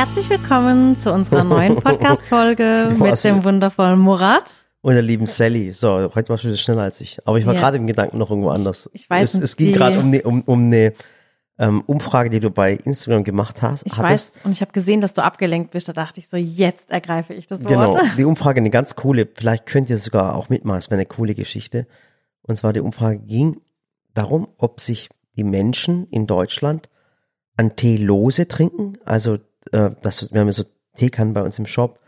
Herzlich willkommen zu unserer neuen Podcast-Folge mit dem wundervollen Murat. Und der lieben Sally. So, heute warst du schneller als ich. Aber ich war Ja. gerade im Gedanken noch irgendwo anders. ich weiß Es, nicht, es ging gerade um eine um, um eine ähm, Umfrage, die du bei Instagram gemacht hast. Ich hattest. weiß, und ich habe gesehen, dass du abgelenkt bist. Da dachte ich so, jetzt ergreife ich das Genau, Wort. die Umfrage, eine ganz coole, vielleicht könnt ihr sogar auch mitmachen, es wäre eine coole Geschichte. Und zwar die Umfrage ging darum, ob sich die Menschen in Deutschland an Tee lose trinken. Also, äh, das, wir haben ja so Teekannen bei uns im Shop,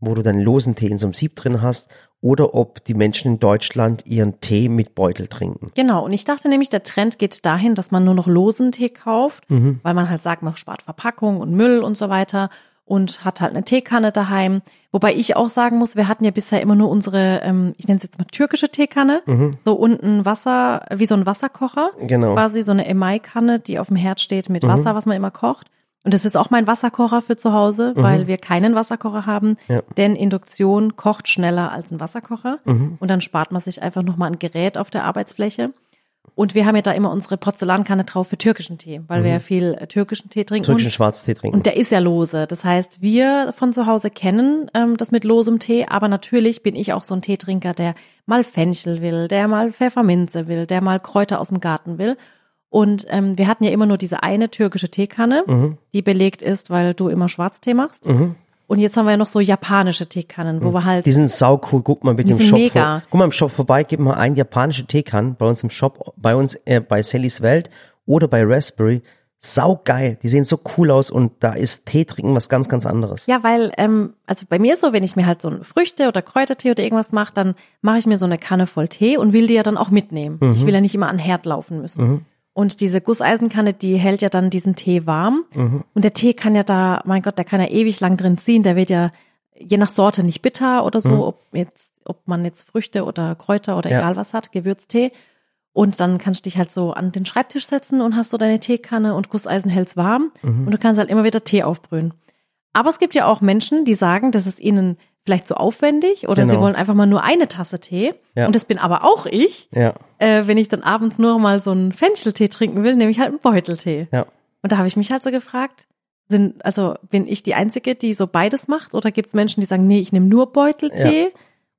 wo du dann losen Tee in so einem Sieb drin hast. Oder ob die Menschen in Deutschland ihren Tee mit Beutel trinken. Genau, und ich dachte nämlich, der Trend geht dahin, dass man nur noch losen Tee kauft, Mhm. weil man halt sagt, man spart Verpackung und Müll und so weiter und hat halt eine Teekanne daheim. Wobei ich auch sagen muss, wir hatten ja bisher immer nur unsere, ähm, ich nenne es jetzt mal türkische Teekanne, so unten Wasser, wie so ein Wasserkocher. Mhm. Genau. Mhm. Quasi so eine Emai-Kanne, die auf dem Herd steht mit Wasser, was man immer kocht. Und das ist auch mein Wasserkocher für zu Hause, weil wir keinen Wasserkocher haben. Mhm. Ja. Denn Induktion kocht schneller als ein Wasserkocher. Mhm. Und dann spart man sich einfach nochmal ein Gerät auf der Arbeitsfläche. Und wir haben ja da immer unsere Porzellankanne drauf für türkischen Tee, weil wir ja viel äh, türkischen Tee trinken. Türkischen Und, Schwarztee trinken. und der ist ja lose. Das heißt, wir von zu Hause kennen ähm, das mit losem Tee, aber natürlich bin ich auch so ein Teetrinker, der mal Fenchel will, der mal Pfefferminze will, der mal Kräuter aus dem Garten will. Und ähm, wir hatten ja immer nur diese eine türkische Teekanne, Mhm. die belegt ist, weil du immer Schwarztee machst. Und jetzt haben wir ja noch so japanische Teekannen, wo wir halt Die sind sau cool. Guck mal mit dem Shop. mega. Vor, guck mal im Shop vorbei, gib mal ein japanische Teekannen bei uns im Shop, bei uns äh, bei Sallys Welt oder bei Raspberry. Sau geil. Die sehen so cool aus und da ist Tee trinken was ganz, ganz anderes. Ja, weil, ähm, also bei mir ist so, wenn ich mir halt so Früchte- oder Kräutertee oder irgendwas mache, dann mache ich mir so eine Kanne voll Tee und will die ja dann auch mitnehmen. Mhm. Ich will ja nicht immer an Herd laufen müssen. Und diese Gusseisenkanne, die hält ja dann diesen Tee warm. Mhm. Und der Tee kann ja da, mein Gott, der kann ja ewig lang drin ziehen. Der wird ja je nach Sorte nicht bitter oder so, Mhm. ob jetzt, ob man jetzt Früchte oder Kräuter oder Ja. egal was hat, Gewürztee. Und dann kannst du dich halt so an den Schreibtisch setzen und hast so deine Teekanne und Gusseisen hält's warm. Mhm. Und du kannst halt immer wieder Tee aufbrühen. Aber es gibt ja auch Menschen, die sagen, das ist ihnen vielleicht zu aufwendig oder sie Genau. wollen einfach mal nur eine Tasse Tee. Ja. Und das bin aber auch ich. Ja, Äh, wenn ich dann abends nur mal so einen Fencheltee trinken will, nehme ich halt einen Beuteltee. ja. Und da habe ich mich halt so gefragt, sind, also bin ich die Einzige, die so beides macht? Oder gibt es Menschen, die sagen, nee, ich nehme nur Beuteltee?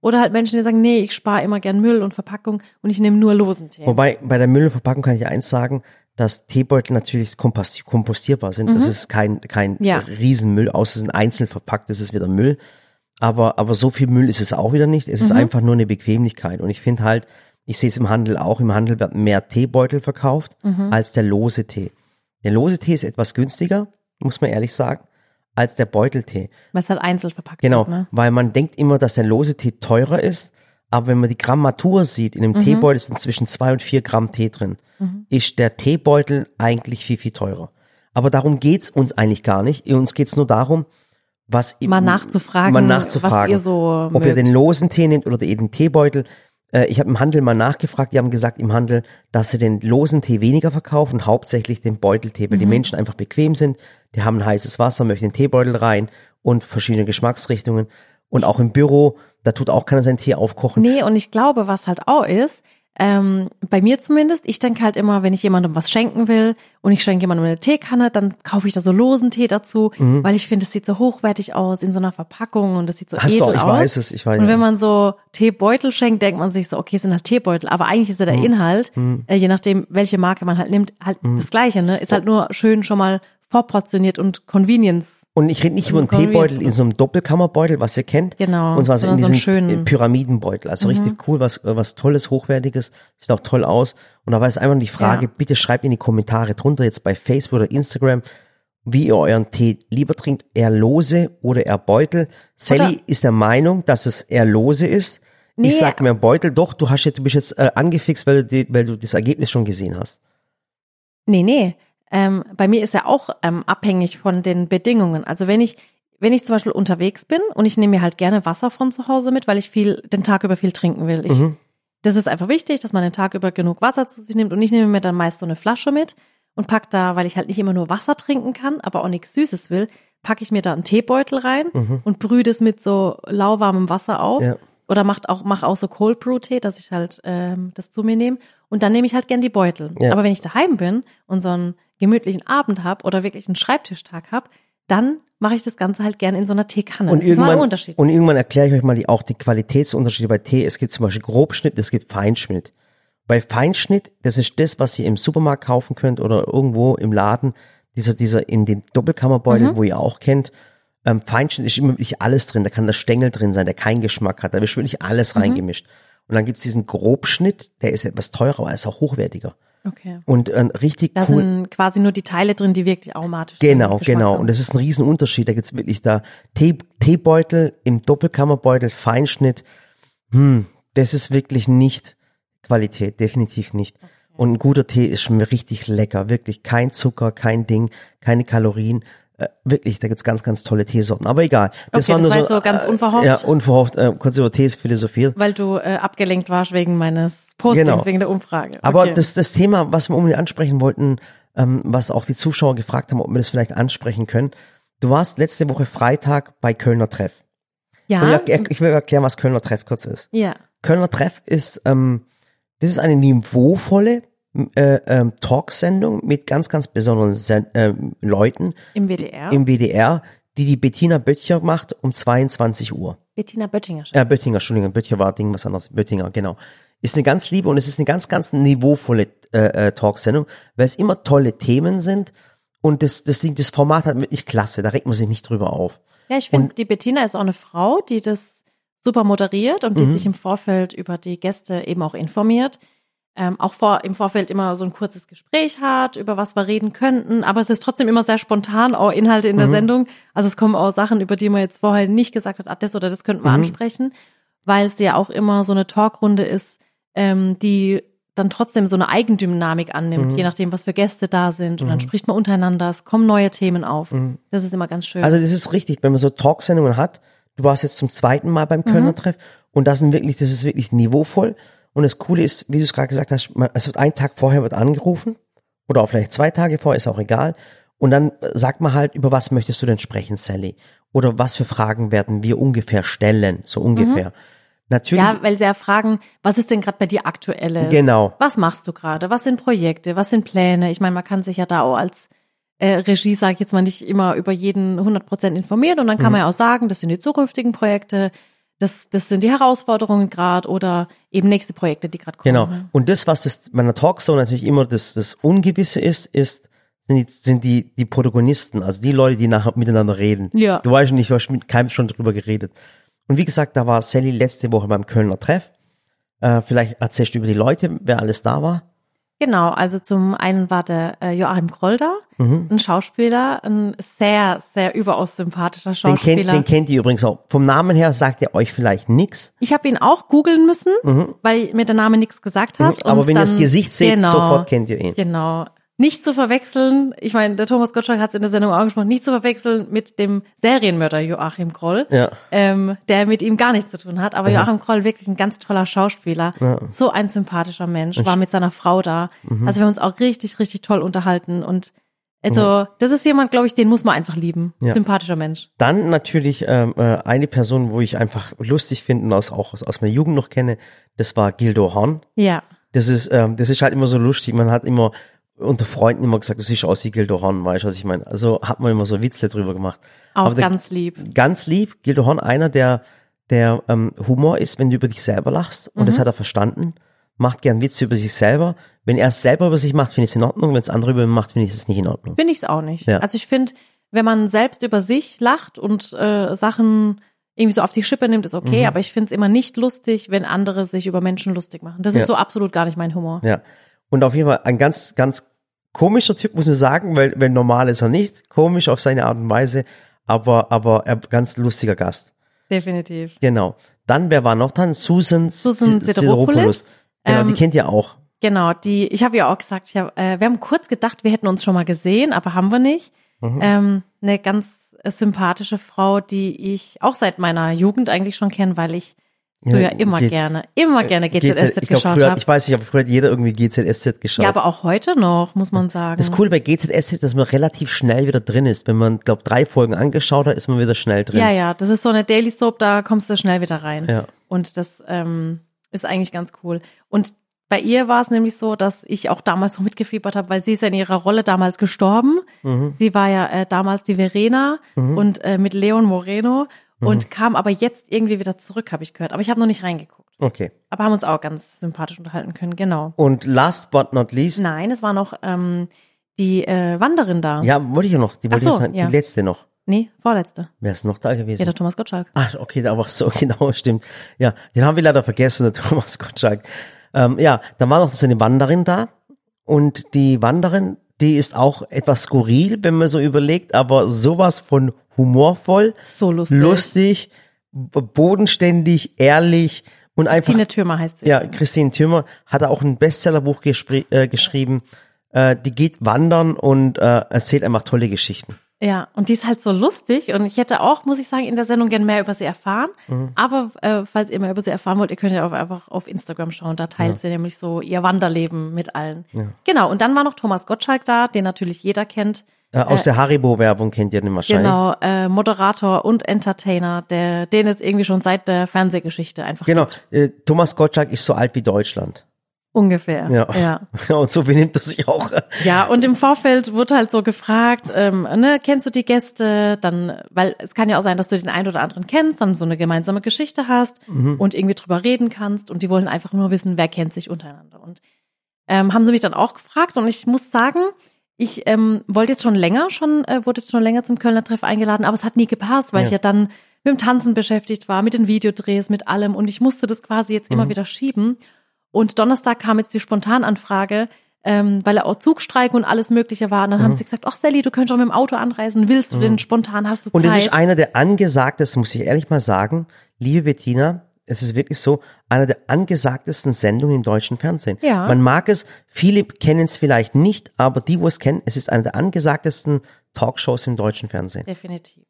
Oder halt Menschen, die sagen, nee, ich spare immer gern Müll und Verpackung und ich nehme nur losen Tee. Wobei bei der Müllverpackung kann ich eins sagen, dass Teebeutel natürlich kompost- kompostierbar sind. Das ist kein, kein Mhm. Ja. Riesenmüll, außer es sind einzeln verpackt, das ist wieder Müll. Aber, aber so viel Müll ist es auch wieder nicht. Es Mhm. ist einfach nur eine Bequemlichkeit. Und ich finde halt, ich sehe es im Handel auch, im Handel wird mehr Teebeutel verkauft Mhm. als der lose Tee. Der lose Tee ist etwas günstiger, muss man ehrlich sagen, als der Beuteltee. Weil es halt einzeln verpackt Genau, wird. Ne? weil man denkt immer, dass der lose Tee teurer ist, aber wenn man die Grammatur sieht, in Mhm. einem Teebeutel sind zwischen zwei und vier Gramm Tee drin, ist der Teebeutel eigentlich viel, viel teurer. Aber darum geht's uns eigentlich gar nicht. Uns geht's nur darum, was Mal nachzufragen, mal nachzufragen, was ihr so ob ihr mögt. den losen Tee nehmt oder den Teebeutel. Äh, Ich habe im Handel mal nachgefragt, die haben gesagt im Handel, dass sie den losen Tee weniger verkaufen, hauptsächlich den Beuteltee, Mhm. weil die Menschen einfach bequem sind, die haben ein heißes Wasser, möchten den Teebeutel rein und verschiedene Geschmacksrichtungen. Und auch im Büro, da tut auch keiner seinen Tee aufkochen. Nee, und ich glaube, was halt auch ist, ähm, bei mir zumindest, ich denke halt immer, wenn ich jemandem was schenken will und ich schenke jemandem eine Teekanne, dann kaufe ich da so losen Tee dazu, weil ich finde, es sieht so hochwertig aus in so einer Verpackung und es sieht so Mhm. Hast du edel auch, ich aus. weiß es, ich weiß Und wenn man so Teebeutel schenkt, denkt man sich so, okay, es sind halt Teebeutel, aber eigentlich ist ja Mhm. der Inhalt, äh, je nachdem, welche Marke man halt nimmt, halt das Gleiche, ne? Ist halt nur schön schon mal vorportioniert und Convenience. Und ich rede nicht über einen Teebeutel in so einem Doppelkammerbeutel, was ihr kennt. Genau, Und zwar so in so diesem schönen- Mhm. äh, Pyramidenbeutel. Also richtig cool, was, äh, was Tolles, Hochwertiges. Sieht auch toll aus. Und da war es einfach die Frage, Ja. bitte schreibt in die Kommentare drunter, jetzt bei Facebook oder Instagram, wie ihr euren Tee lieber trinkt, eher lose oder eher Beutel. Sally Oder- ist der Meinung, dass es eher lose ist. Nee. Ich sag mir Beutel, doch, du hast jetzt, du bist jetzt äh, angefixt, weil du, die, weil du das Ergebnis schon gesehen hast. Nee, nee. Ähm, bei mir ist ja auch ähm, abhängig von den Bedingungen. Also wenn ich, wenn ich zum Beispiel unterwegs bin und ich nehme mir halt gerne Wasser von zu Hause mit, weil ich viel, den Tag über viel trinken will. Ich, Mhm. Das ist einfach wichtig, dass man den Tag über genug Wasser zu sich nimmt und ich nehme mir dann meist so eine Flasche mit und pack da, weil ich halt nicht immer nur Wasser trinken kann, aber auch nichts Süßes will, packe ich mir da einen Teebeutel rein und brühe das mit so lauwarmem Wasser auf. Mhm. Ja. Oder macht auch, mach auch so Cold Brew Tee, dass ich halt ähm, das zu mir nehme. Und dann nehme ich halt gern die Beutel. Ja. Aber wenn ich daheim bin und so einen gemütlichen Abend hab oder wirklich einen Schreibtischtag hab, dann mache ich das Ganze halt gerne in so einer Teekanne. Und das ist mal ein irgendwann, Unterschied. und irgendwann erkläre ich euch mal die, auch die Qualitätsunterschiede bei Tee. Es gibt zum Beispiel Grobschnitt, es gibt Feinschnitt. Bei Feinschnitt, das ist das, was ihr im Supermarkt kaufen könnt oder irgendwo im Laden, dieser, dieser in dem Doppelkammerbeutel, Mhm. wo ihr auch kennt. Ähm, Feinschnitt ist immer wirklich alles drin. Da kann der Stängel drin sein, der keinen Geschmack hat. Da wird wirklich alles Mhm. reingemischt. Und dann gibt's diesen Grobschnitt, der ist etwas teurer, aber er ist auch hochwertiger. Okay. Und äh, richtig Da cool. sind quasi nur die Teile drin, die wirklich aromatisch Genau, Geschmack genau. haben. Und das ist ein Riesenunterschied. Da gibt's wirklich da Tee, Teebeutel im Doppelkammerbeutel, Feinschnitt. Hm, das ist wirklich nicht Qualität, definitiv nicht. Und ein guter Tee ist schon richtig lecker, wirklich kein Zucker, kein Ding, keine Kalorien. Äh, wirklich, da gibt's ganz, ganz tolle Teesorten. Aber egal. Das Okay, war das nur war so, so ganz äh, unverhofft. Ja, unverhofft, äh, kurz über Tees philosophiert. Weil du äh, abgelenkt warst wegen meines Postings, Genau. wegen der Umfrage. Aber okay. das, das Thema, was wir unbedingt ansprechen wollten, ähm, was auch die Zuschauer gefragt haben, ob wir das vielleicht ansprechen können. Du warst letzte Woche Freitag bei Kölner Treff. Ja, ich, ich will erklären, was Kölner Treff kurz ist. ja, Kölner Treff ist, ähm, das ist eine niveauvolle äh, ähm, Talksendung mit ganz, ganz besonderen Sen ähm, Leuten im WDR. im WDR, die die Bettina Böttcher macht um 22 Uhr. Bettina Böttinger. Äh, Böttinger, Entschuldigung, Böttcher war Ding was anderes. Böttinger, genau. Ist eine ganz liebe und es ist eine ganz, ganz niveauvolle äh, äh, Talksendung, weil es immer tolle Themen sind und das, das, Ding- das Format hat wirklich klasse, da regt man sich nicht drüber auf. Ja, ich finde, die Bettina ist auch eine Frau, die das super moderiert und Mhm. die sich im Vorfeld über die Gäste eben auch informiert. Ähm, auch vor, im Vorfeld immer so ein kurzes Gespräch hat, über was wir reden könnten, aber es ist trotzdem immer sehr spontan, auch Inhalte Mhm. in der Sendung. Also es kommen auch Sachen, über die man jetzt vorher nicht gesagt hat, ah, das oder das könnten wir Mhm. ansprechen, weil es ja auch immer so eine Talkrunde ist, ähm, die dann trotzdem so eine Eigendynamik annimmt, Mhm. je nachdem, was für Gäste da sind. Und dann spricht man untereinander, es kommen neue Themen auf. Das ist immer ganz schön. Mhm. Also das ist richtig, wenn man so Talksendungen hat, du warst jetzt zum zweiten Mal beim Kölner Mhm. Treff und das sind wirklich, das ist wirklich niveauvoll. Und das Coole ist, wie du es gerade gesagt hast, man, es wird einen Tag vorher wird angerufen oder auch vielleicht zwei Tage vorher, ist auch egal. Und dann äh, sagt man halt, über was möchtest du denn sprechen, Sally? Oder was für Fragen werden wir ungefähr stellen, so ungefähr. Natürlich, Mhm. Ja, weil sie ja fragen, was ist denn gerade bei dir aktuelles? Genau. Was machst du gerade? Was sind Projekte? Was sind Pläne? Ich meine, man kann sich ja da auch als äh, Regie, sage ich jetzt mal, nicht immer über jeden 100 Prozent informieren und dann Mhm. kann man ja auch sagen, das sind die zukünftigen Projekte, das, das sind die Herausforderungen gerade oder eben nächste Projekte, die gerade kommen. Genau. Und das, was das bei einer Talkshow natürlich immer das, das Ungewisse ist, ist, sind die, sind die, die Protagonisten, also die Leute, die nachher miteinander reden. Ja. Du weißt nicht, du hast mit keinem schon drüber geredet. Und wie gesagt, da war Sally letzte Woche beim Kölner Treff. Äh, vielleicht erzählst du über die Leute, wer alles da war. Genau, also zum einen war der äh, Joachim Kroll da, Mhm. ein Schauspieler, ein sehr, sehr überaus sympathischer Den Schauspieler. kennt, den kennt ihr übrigens auch. Vom Namen her sagt er euch vielleicht nix. Ich habe ihn auch googeln müssen, weil mir der Name nichts gesagt hat. Mhm. Aber wenn ihr das dann- Gesicht seht, genau, sofort kennt ihr ihn. Genau. Nicht zu verwechseln, ich meine, der Thomas Gottschalk hat es in der Sendung auch gesprochen, nicht zu verwechseln mit dem Serienmörder Joachim Kroll, Ja. ähm, der mit ihm gar nichts zu tun hat. Aber Joachim Kroll wirklich ein ganz toller Schauspieler, so ein sympathischer Mensch, war mit seiner Frau da. Mhm. Also wir haben uns auch richtig, richtig toll unterhalten und also das ist jemand, glaube ich, den muss man einfach lieben. Ja. Sympathischer Mensch. Dann natürlich ähm, äh, eine Person, wo ich einfach lustig finde und aus, auch aus, aus meiner Jugend noch kenne, das war Gildo Horn. Ja. Das ist, ähm, das ist halt immer so lustig. Man hat immer unter Freunden immer gesagt, du siehst aus wie Gildo Horn, weißt du, was ich meine? Also hat man immer so Witze drüber gemacht. Auch Aber der- ganz lieb. Ganz lieb, Gildo Horn, einer, der, der ähm, Humor ist, wenn du über dich selber lachst. Und Mhm. das hat er verstanden. Macht gern Witze über sich selber. Wenn er es selber über sich macht, finde ich es in Ordnung. Wenn es andere über ihn macht, finde ich es nicht in Ordnung. Finde ich es auch nicht. Ja. Also ich finde, wenn man selbst über sich lacht und äh, Sachen irgendwie so auf die Schippe nimmt, ist okay, Mhm. aber ich finde es immer nicht lustig, wenn andere sich über Menschen lustig machen. Das Ja. ist so absolut gar nicht mein Humor. Ja. Und auf jeden Fall ein ganz, ganz komischer Typ, muss man sagen, weil, weil normal ist er nicht. Komisch auf seine Art und Weise, aber, aber er ganz lustiger Gast. Definitiv. Genau. Dann, wer war noch dann? Susan, Susan Sideropoulos. Genau, die Ähm, kennt ihr auch. Genau, die, ich habe ja auch gesagt, ich hab, äh, wir haben kurz gedacht, wir hätten uns schon mal gesehen, aber haben wir nicht. Mhm. Ähm, eine ganz äh, sympathische Frau, die ich auch seit meiner Jugend eigentlich schon kenne, weil ich früher Ja, immer geht- gerne, immer gerne GZSZ ich glaub, geschaut früher, ich weiß nicht, aber früher hat jeder irgendwie GZSZ geschaut. Ja, aber auch heute noch, muss man sagen. das Coole bei GZSZ, dass man relativ schnell wieder drin ist. Wenn man, glaube drei Folgen angeschaut hat, ist man wieder schnell drin. Ja, ja, das ist so eine Daily Soap, da kommst du schnell wieder rein. Ja. Und das ähm, ist eigentlich ganz cool. Und bei ihr war es nämlich so, dass ich auch damals so mitgefiebert habe, weil sie ist ja in ihrer Rolle damals gestorben. Sie war ja äh, damals die Verena und äh, mit Leon Moreno und kam aber jetzt irgendwie wieder zurück, habe ich gehört. Aber ich habe noch nicht reingeguckt. Okay. Aber haben uns auch ganz sympathisch unterhalten können, genau. Und last but not least, Nein, es war noch ähm, die äh, Wanderin da. ja, wollte ich ja noch, die wollte Ach ich so, sagen, ja. die letzte noch. Nee, vorletzte. Wer ist noch da Ja, gewesen? der Thomas Gottschalk. Ah, okay, aber so genau, stimmt. Ja, den haben wir leider vergessen, der Thomas Gottschalk. Ähm, ja, dann war noch so eine Wanderin da und die Wanderin, die ist auch etwas skurril, wenn man so überlegt, aber sowas von humorvoll, So lustig. lustig, bodenständig, ehrlich und einfach Tine Türmer heißt sie. ja, Christine Thürmer hat auch ein Bestsellerbuch äh, geschrieben. Äh, die geht wandern und äh, erzählt einfach tolle Geschichten. Ja, und die ist halt so lustig und ich hätte auch, muss ich sagen, in der Sendung gern mehr über sie erfahren. Mhm. Aber äh, falls ihr mehr über sie erfahren wollt, ihr könnt ja auch einfach auf Instagram schauen. Da teilt sie nämlich so ihr Wanderleben mit allen. Genau, und dann war noch Thomas Gottschalk da, den natürlich jeder kennt. Äh, aus der Haribo-Werbung kennt ihr den wahrscheinlich. Genau, äh, Moderator und Entertainer, der, den es irgendwie schon seit der Fernsehgeschichte einfach Genau. gibt. Äh, Thomas Gottschalk ist so alt wie Deutschland. Ungefähr. Ja. ja. und so benimmt er sich auch. Ja, und im Vorfeld wurde halt so gefragt, ähm, ne, kennst du die Gäste? Dann, weil es kann ja auch sein, dass du den einen oder anderen kennst, dann so eine gemeinsame Geschichte hast und irgendwie drüber reden kannst und die wollen einfach nur wissen, wer kennt sich untereinander. Und ähm, haben sie mich dann auch gefragt und ich muss sagen, ich ähm, wollte jetzt schon länger, schon äh, wurde jetzt schon länger zum Kölner Treff eingeladen, aber es hat nie gepasst, weil Ja. ich ja dann mit dem Tanzen beschäftigt war, mit den Videodrehs, mit allem und ich musste das quasi jetzt immer wieder schieben. Und Donnerstag kam jetzt die Spontananfrage, ähm, weil er auch Zugstreik und alles Mögliche war. Und dann haben sie gesagt, ach Sally, du könntest auch mit dem Auto anreisen. Willst du denn spontan? Hast du Und Zeit? es ist einer der angesagtesten, muss ich ehrlich mal sagen, liebe Bettina, es ist wirklich so, einer der angesagtesten Sendungen im deutschen Fernsehen. Ja. Man mag es, viele kennen es vielleicht nicht, aber die, wo es kennen, es ist einer der angesagtesten Talkshows im deutschen Fernsehen. Definitiv.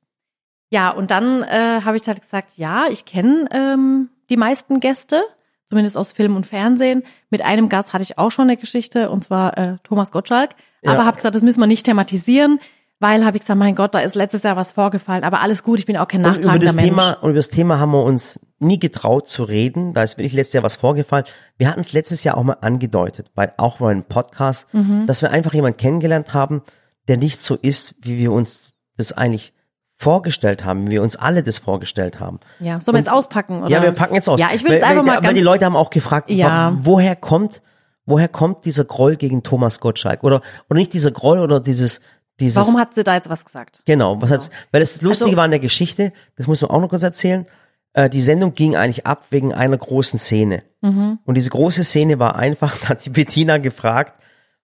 Ja, und dann äh, habe ich halt gesagt, ja, ich kenne ähm, die meisten Gäste, zumindest aus Film und Fernsehen. Mit einem Gast hatte ich auch schon eine Geschichte, und zwar äh, Thomas Gottschalk. Aber Ja. habe gesagt, das müssen wir nicht thematisieren, weil habe ich gesagt, mein Gott, da ist letztes Jahr was vorgefallen. Aber alles gut, ich bin auch kein nachtragender Mensch. Thema, und über das Thema haben wir uns nie getraut zu reden. Da ist wirklich letztes Jahr was vorgefallen. Wir hatten es letztes Jahr auch mal angedeutet, bei, auch bei einem Podcast, Mhm. dass wir einfach jemanden kennengelernt haben, der nicht so ist, wie wir uns das eigentlich vorgestellt haben, wie wir uns alle das vorgestellt haben. Ja, sollen wir jetzt auspacken? Oder? Ja, wir packen jetzt aus. Ja, ich will weil, jetzt einfach weil, mal weil ganz die Leute haben auch gefragt, Ja. woher kommt, woher kommt dieser Groll gegen Thomas Gottschalk? Oder, oder nicht dieser Groll oder dieses, dieses. Warum hat sie da jetzt was gesagt? Genau, was hat's, weil das Lustige Also- war in der Geschichte, das muss man auch noch kurz erzählen, äh, die Sendung ging eigentlich ab wegen einer großen Szene. Mhm. Und diese große Szene war einfach, da hat die Bettina gefragt,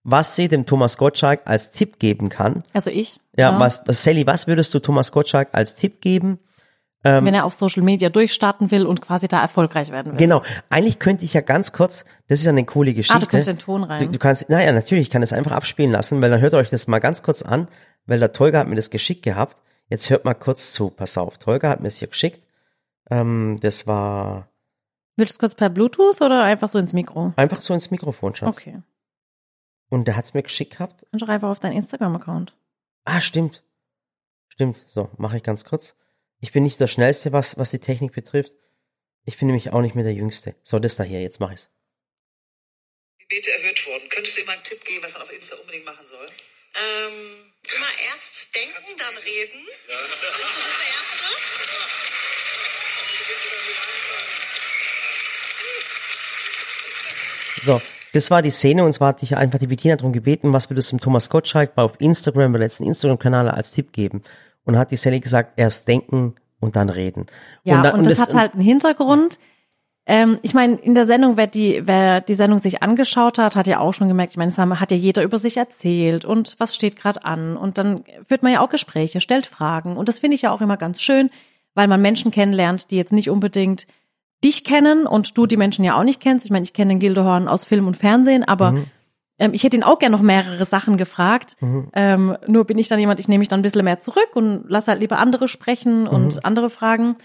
was sie dem Thomas Gottschalk als Tipp geben kann. Also ich. Ja, was, was, Sally, was würdest du Thomas Gottschalk als Tipp geben? wenn er auf Social Media durchstarten will und quasi da erfolgreich werden will. Genau, eigentlich könnte ich ja ganz kurz, das ist ja eine coole Geschichte. Ah, du kannst den Ton rein. Du, du kannst, naja, natürlich, ich kann das einfach abspielen lassen, weil dann hört euch das mal ganz kurz an, weil der Tolga hat mir das geschickt gehabt. Jetzt hört mal kurz zu, pass auf, Tolga hat mir es hier geschickt. Ähm, das war Willst du es kurz per Bluetooth oder einfach so ins Mikro? einfach so ins Mikrofon, Schatz. Okay. Und der hat's mir geschickt gehabt. Kannst du einfach auf deinen Instagram-Account. Ah, stimmt. Stimmt, so, mache ich ganz kurz. Ich bin nicht der Schnellste, was, was die Technik betrifft. Ich bin nämlich auch nicht mehr der Jüngste. So, das da hier, jetzt mache ich's. Gebete erhöht worden. Könntest du ihm mal einen Tipp geben, was man auf Insta unbedingt machen soll? Ähm, immer erst denken, dann reden. Das ist das Erste. So, das war die Szene und zwar hatte ich einfach die Bettina darum gebeten, was würdest du dem Thomas Gottschalk bei auf Instagram, bei letzten Instagram-Kanal als Tipp geben. Und hat die Sally gesagt, erst denken und dann reden. Ja, und, dann- das, hat halt einen Hintergrund. Ähm, ich meine, in der Sendung, wer die, wer die Sendung sich angeschaut hat, hat ja auch schon gemerkt, ich meine, es hat ja jeder über sich erzählt und was steht gerade an. Und dann führt man ja auch Gespräche, stellt Fragen. Und das finde ich ja auch immer ganz schön, weil man Menschen kennenlernt, die jetzt nicht unbedingt dich kennen und du die Menschen ja auch nicht kennst. Ich meine, ich kenne den Gildehorn aus Film und Fernsehen, aber ähm, ich hätte ihn auch gerne noch mehrere Sachen gefragt. Ähm, nur bin ich dann jemand, ich nehme mich dann ein bisschen mehr zurück und lasse halt lieber andere sprechen und andere fragen.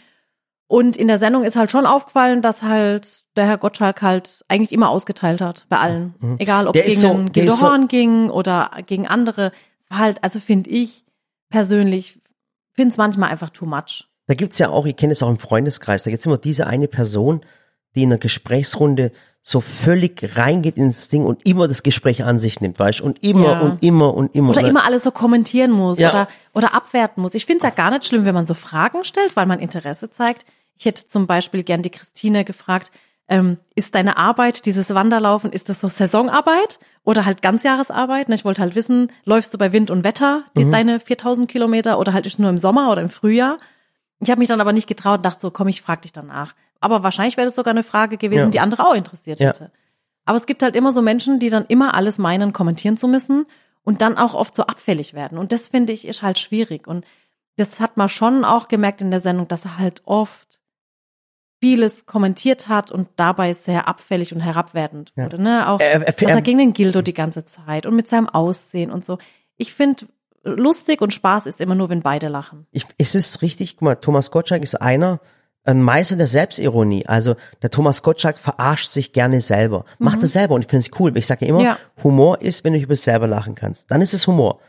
Und in der Sendung ist halt schon aufgefallen, dass halt der Herr Gottschalk halt eigentlich immer ausgeteilt hat bei allen. Egal, ob es gegen so- Gildo so- ging oder gegen andere. Es war halt, also finde ich persönlich, finde es manchmal einfach too much. Da gibt's ja auch, ich kenne es auch im Freundeskreis, da gibt's immer diese eine Person, die in einer Gesprächsrunde so völlig reingeht ins Ding und immer das Gespräch an sich nimmt, weißt du? Und immer Ja. und immer und immer. Oder Und- immer alles so kommentieren muss Ja. oder, oder abwerten muss. Ich finde es ja gar nicht schlimm, wenn man so Fragen stellt, weil man Interesse zeigt. Ich hätte zum Beispiel gern die Christine gefragt, ähm, ist deine Arbeit, dieses Wanderlaufen, ist das so Saisonarbeit oder halt Ganzjahresarbeit? Ne, Ich wollte halt wissen, läufst du bei Wind und Wetter die, Mhm. deine 4000 Kilometer oder halt ist nur im Sommer oder im Frühjahr? Ich habe mich dann aber nicht getraut und dachte so, komm, ich frage dich danach. Aber wahrscheinlich wäre das sogar eine Frage gewesen, Ja. die andere auch interessiert Ja. hätte. Aber es gibt halt immer so Menschen, die dann immer alles meinen, kommentieren zu müssen und dann auch oft so abfällig werden. Und das finde ich ist halt schwierig. Und das hat man schon auch gemerkt in der Sendung, dass er halt oft vieles kommentiert hat und dabei sehr abfällig und herabwertend Ja. wurde. Ne? Auch Er- er- was er gegen den Gildo die ganze Zeit und mit seinem Aussehen und so. Ich finde, lustig und Spaß ist immer nur, wenn beide lachen. ich, es ist richtig, guck mal, Thomas Gottschalk ist einer, ein Meister der Selbstironie. Also der Thomas Gottschalk verarscht sich gerne selber. Macht es selber und ich finde es cool. Ich sage ja immer, Ja. Humor ist, wenn du über dich selber lachen kannst. Dann ist es Humor.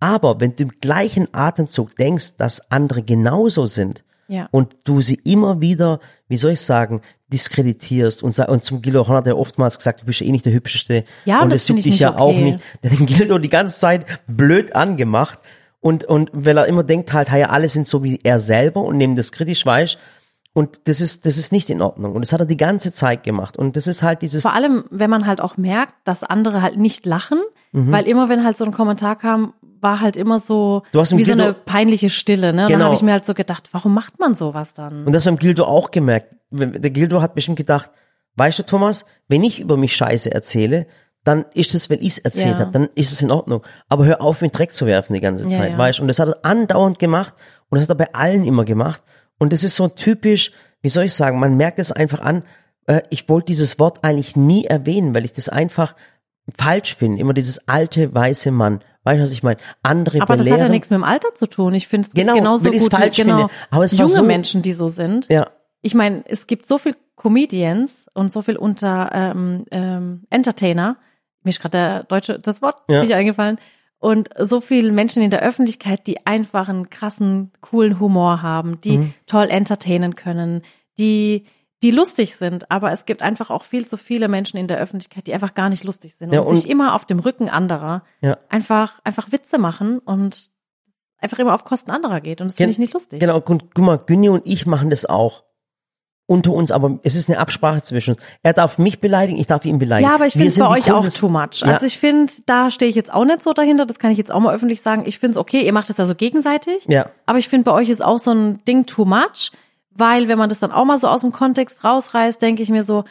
Aber wenn du im gleichen Atemzug denkst, dass andere genauso sind Ja. und du sie immer wieder, wie soll ich sagen, diskreditierst und, und zum Gildo Horn hat er oftmals gesagt, du bist ja eh nicht der Hübscheste. Ja, und das juckt ich dich ja auch okay. nicht. Der hat den Gildo die ganze Zeit blöd angemacht und, und weil er immer denkt halt, hey, alle sind so wie er selber und nehmen das kritisch weich. Und das ist, das ist nicht in Ordnung. Und das hat er die ganze Zeit gemacht. Und das ist halt dieses, Vor allem, wenn man halt auch merkt, dass andere halt nicht lachen, Mhm. weil immer, wenn halt so ein Kommentar kam, war halt immer so Du hast wie so Gildo- eine peinliche Stille. Ne? Und Genau. dann habe ich mir halt so gedacht, warum macht man sowas dann? Und das haben Gildo auch gemerkt. Der Gildo hat bestimmt gedacht, weißt du, Thomas, wenn ich über mich Scheiße erzähle, dann ist es, wenn ich es erzählt Ja. habe, dann ist es in Ordnung. Aber hör auf, mit Dreck zu werfen die ganze Ja, Zeit, ja. weißt du? Und das hat er andauernd gemacht und das hat er bei allen immer gemacht. Und das ist so typisch, wie soll ich sagen, man merkt es einfach an, äh, ich wollte dieses Wort eigentlich nie erwähnen, weil ich das einfach falsch finde. Immer dieses alte weiße Mann. Weißt du, was ich meine? Andere Aber das belehren. hat ja nichts mit dem Alter zu tun. Ich finde es Genau, genauso gut falsch genau, finde. Aber es junge so- Menschen, die so sind. Ja, Ich meine, es gibt so viel Comedians und so viel unter ähm, ähm, Entertainer. Mir ist gerade der deutsche das Wort Ja. nicht eingefallen. Und so viele Menschen in der Öffentlichkeit, die einfach einen krassen, coolen Humor haben, die Mhm. toll entertainen können, die die lustig sind, aber es gibt einfach auch viel zu viele Menschen in der Öffentlichkeit, die einfach gar nicht lustig sind Ja, und, und- sich immer auf dem Rücken anderer ja. einfach einfach Witze machen und einfach immer auf Kosten anderer geht und das finde ich nicht lustig. Genau, guck mal, Günni und ich machen das auch. Unter uns, aber es ist eine Absprache zwischen uns. Er darf mich beleidigen, ich darf ihn beleidigen. Ja, aber ich finde es bei euch auch too much. Ja. Also ich finde, da stehe ich jetzt auch nicht so dahinter, das kann ich jetzt auch mal öffentlich sagen. Ich finde es okay, ihr macht es ja so gegenseitig. Ja. Aber ich finde, bei euch ist auch so ein Ding too much, weil wenn man das dann auch mal so aus dem Kontext rausreißt, denke ich mir so,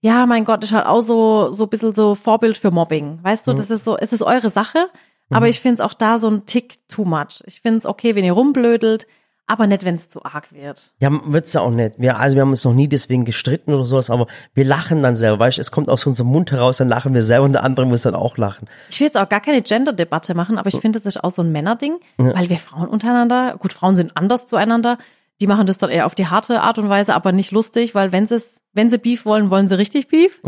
ja, mein Gott, ist halt auch so, so ein bisschen so Vorbild für Mobbing. Weißt Mhm. du, das ist so, es ist eure Sache, aber ich finde es auch da so ein Tick too much. Ich finde es okay, wenn ihr rumblödelt, aber nicht, wenn es zu arg wird. Ja, wird's ja auch nicht. Wir, also wir haben uns noch nie deswegen gestritten oder sowas, aber wir lachen dann selber, weißt du, es kommt aus unserem Mund heraus, dann lachen wir selber und der andere muss dann auch lachen. Ich will jetzt auch gar keine Gender-Debatte machen, aber ich finde, das ist auch so ein Männerding, weil wir Frauen untereinander, gut, Frauen sind anders zueinander, die machen das dann eher auf die harte Art und Weise, aber nicht lustig, weil wenn sie es, wenn sie Beef wollen, wollen sie richtig Beef.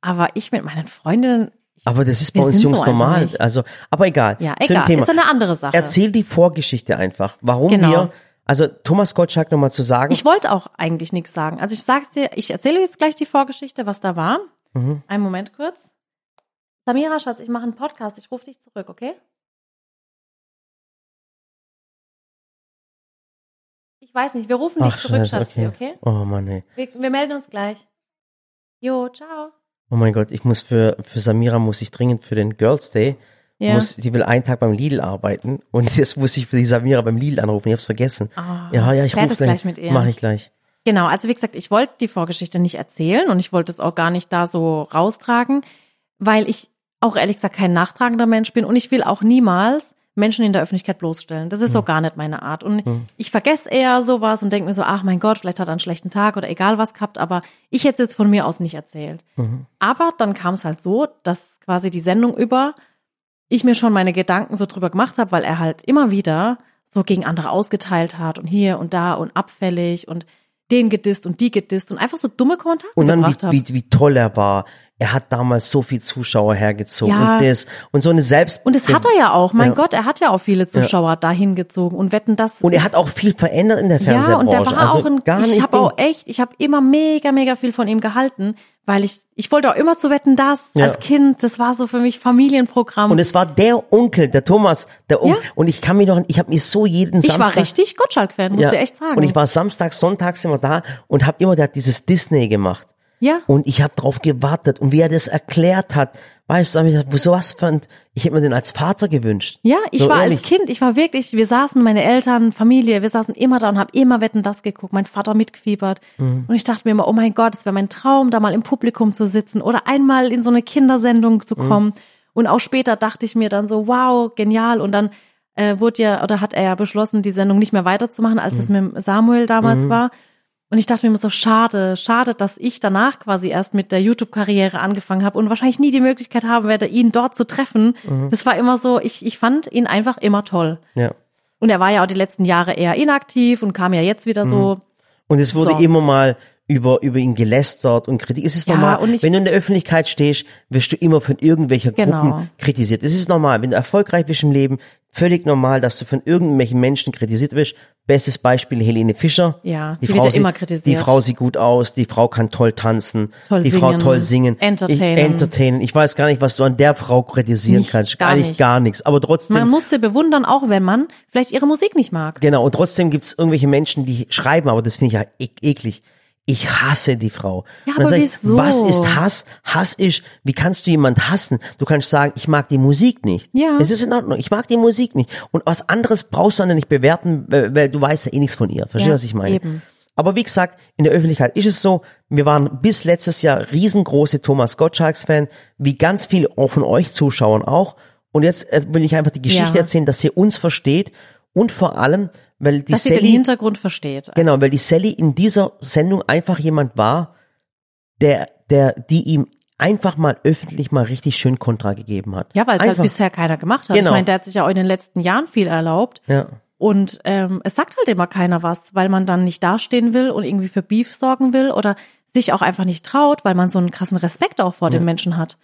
Aber ich mit meinen Freundinnen, Aber das ist bei uns Jungs so normal. nicht. Also, aber egal. ja, egal, Thema. ist eine andere Sache. Erzähl die Vorgeschichte einfach. Warum Genau. wir, also Thomas Gottschalk nochmal zu sagen. Ich wollte auch eigentlich nichts sagen. Also ich sag's dir, ich erzähle jetzt gleich die Vorgeschichte, was da war. Mhm. Einen Moment kurz. Samira, Schatz, ich mache einen Podcast, ich rufe dich zurück, okay? Ich weiß nicht, wir rufen dich Ach, zurück, Scheiße, Schatzi, okay. okay? Oh Mann, ey. Wir, wir melden uns gleich. Jo, ciao. Oh mein Gott, ich muss für, für Samira muss ich dringend für den Girls Day, Ja. muss, die will einen Tag beim Lidl arbeiten und jetzt muss ich für die Samira beim Lidl anrufen, ich hab's vergessen. Ah, ja, ja, ich rufe gleich mit ihr. Mach ich gleich. Genau, also wie gesagt, ich wollte die Vorgeschichte nicht erzählen und ich wollte es auch gar nicht da so raustragen, weil ich auch ehrlich gesagt kein nachtragender Mensch bin und ich will auch niemals Menschen in der Öffentlichkeit bloßstellen. Das ist so gar nicht meine Art. Und ich vergesse eher sowas und denke mir so, ach mein Gott, vielleicht hat er einen schlechten Tag oder egal was gehabt, aber ich hätte es jetzt von mir aus nicht erzählt. Aber dann kam es halt so, dass quasi die Sendung über ich mir schon meine Gedanken so drüber gemacht habe, weil er halt immer wieder so gegen andere ausgeteilt hat und hier und da und abfällig und den gedisst und die gedisst und einfach so dumme Kommentare Und dann, wie, wie, wie toll er war er hat damals so viel Zuschauer hergezogen Ja. und das und so eine Selbst Und das hat er ja auch. Mein Ja. Gott, er hat ja auch viele Zuschauer dahin gezogen und wetten das. und er hat auch viel verändert in der ja, Fernsehbranche. und der war also auch ein, gar ich nicht habe auch echt, ich habe immer mega, mega viel von ihm gehalten, weil ich, ich wollte auch immer zu wetten, das Ja. als Kind, das war so für mich Familienprogramm. und es war der Onkel, der Thomas, der Onkel. Ja. Und ich kann mich noch, ich habe mich so jeden ich Samstag war richtig Gottschalk-Fan, muss ja, ich echt sagen. Und ich war samstags, sonntags immer da und habe immer der hat dieses Disney gemacht. Ja. Und ich habe drauf gewartet und wie er das erklärt hat, weißt du, ich gesagt, so was fand, ich hätte mir den als Vater gewünscht. Ja, ich so war ehrlich. als Kind, ich war wirklich, wir saßen, meine Eltern, Familie, wir saßen immer da und haben immer Wetten das geguckt, mein Vater mitgefiebert. Mhm. Und ich dachte mir immer, oh mein Gott, es wäre mein Traum, da mal im Publikum zu sitzen oder einmal in so eine Kindersendung Mhm. zu kommen. Und auch später dachte ich mir dann so, wow, genial. Und dann äh, wurde ja, oder hat er ja beschlossen, die Sendung nicht mehr weiterzumachen, als es Mhm. mit Samuel damals war. Und ich dachte mir immer so, schade, schade, dass ich danach quasi erst mit der YouTube-Karriere angefangen habe und wahrscheinlich nie die Möglichkeit haben werde, ihn dort zu treffen. Mhm. Das war immer so, ich, ich fand ihn einfach immer toll. Ja. Und er war ja auch die letzten Jahre eher inaktiv und kam ja jetzt wieder so. Und es wurde So. immer mal über, über ihn gelästert und Kritik. Es ist Ja, normal, wenn du in der Öffentlichkeit stehst, wirst du immer von irgendwelcher Genau. Gruppen kritisiert. Es ist normal, wenn du erfolgreich bist im Leben, völlig normal, dass du von irgendwelchen Menschen kritisiert wirst. Bestes Beispiel Helene Fischer. Ja, die die wird ja immer kritisiert. Die Frau sieht gut aus, die Frau kann toll tanzen, Toll die Frau singen, toll singen, entertainen. Ich, entertainen. Ich weiß gar nicht, was du an der Frau kritisieren Nicht, kannst. gar Eigentlich nichts. gar nichts. Aber trotzdem. Man muss sie bewundern, auch wenn man vielleicht ihre Musik nicht mag. Genau, und trotzdem gibt's irgendwelche Menschen, die schreiben, aber das finde ich ja ek eklig. Ich hasse die Frau. Ja, aber ich, wieso? Was ist Hass? Hass ist, wie kannst du jemand hassen? Du kannst sagen, ich mag die Musik nicht. Ja. Es ist in Ordnung, ich mag die Musik nicht. Und was anderes brauchst du dann nicht bewerten, weil, du weißt ja eh nichts von ihr. Verstehst du, Ja, was ich meine? eben. Aber wie gesagt, in der Öffentlichkeit ist es so, wir waren bis letztes Jahr riesengroße Thomas Gottschalks-Fan, wie ganz viele von euch Zuschauern auch. Und jetzt äh, will ich einfach die Geschichte Ja. erzählen, dass ihr uns versteht und vor allem, weil die Dass sie den Sally, Hintergrund versteht. genau, weil die Sally in dieser Sendung einfach jemand war, der, der, die ihm einfach mal öffentlich mal richtig schön Kontra gegeben hat. Ja, weil es halt bisher keiner gemacht hat. Genau. Ich meine, der hat sich ja auch in den letzten Jahren viel erlaubt. Ja. Und ähm, es sagt halt immer keiner was, weil man dann nicht dastehen will und irgendwie für Beef sorgen will oder sich auch einfach nicht traut, weil man so einen krassen Respekt auch vor dem Menschen hat.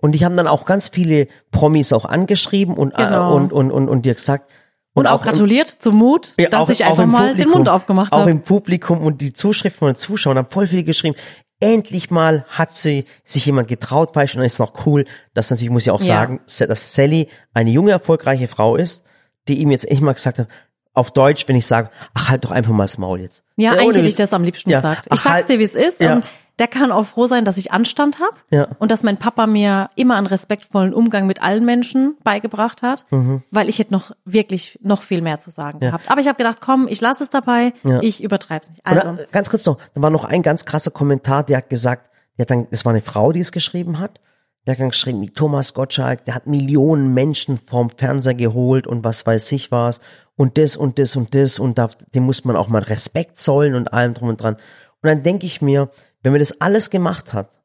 Und ich habe dann auch ganz viele Promis auch angeschrieben und, Genau. äh, und, und, und, und dir gesagt, Und, auch, gratuliert zum Mut, Ja, dass auch- ich auch einfach im mal den Publikum. Mund aufgemacht Auch habe. im Publikum und die Zuschriften von den Zuschauern haben voll viele geschrieben. Endlich mal hat sie sich jemand getraut, weißt du, und ist noch cool, dass natürlich muss ich auch Ja. sagen, dass Sally eine junge, erfolgreiche Frau ist, die ihm jetzt endlich mal gesagt hat, auf Deutsch, wenn ich sage, ach halt doch einfach mal das Maul jetzt. Ja, ohne eigentlich hätte ich das am liebsten Ja. gesagt. Ach, Ich sag's halt- dir, wie es ist. Ja. Und der kann auch froh sein, dass ich Anstand habe Ja. und dass mein Papa mir immer einen respektvollen Umgang mit allen Menschen beigebracht hat, weil ich hätte noch wirklich noch viel mehr zu sagen gehabt. Aber ich habe gedacht, komm, ich lasse es dabei, Ja. ich übertreib's nicht. Also, Oder, ganz kurz noch, da war noch ein ganz krasser Kommentar, der hat gesagt, der hat dann, das war eine Frau, die es geschrieben hat, der hat dann geschrieben, wie Thomas Gottschalk, der hat Millionen Menschen vorm Fernseher geholt und was weiß ich was und das und das und das und da, dem muss man auch mal Respekt zollen und allem drum und dran. Und dann denke ich mir, wenn man das alles gemacht hat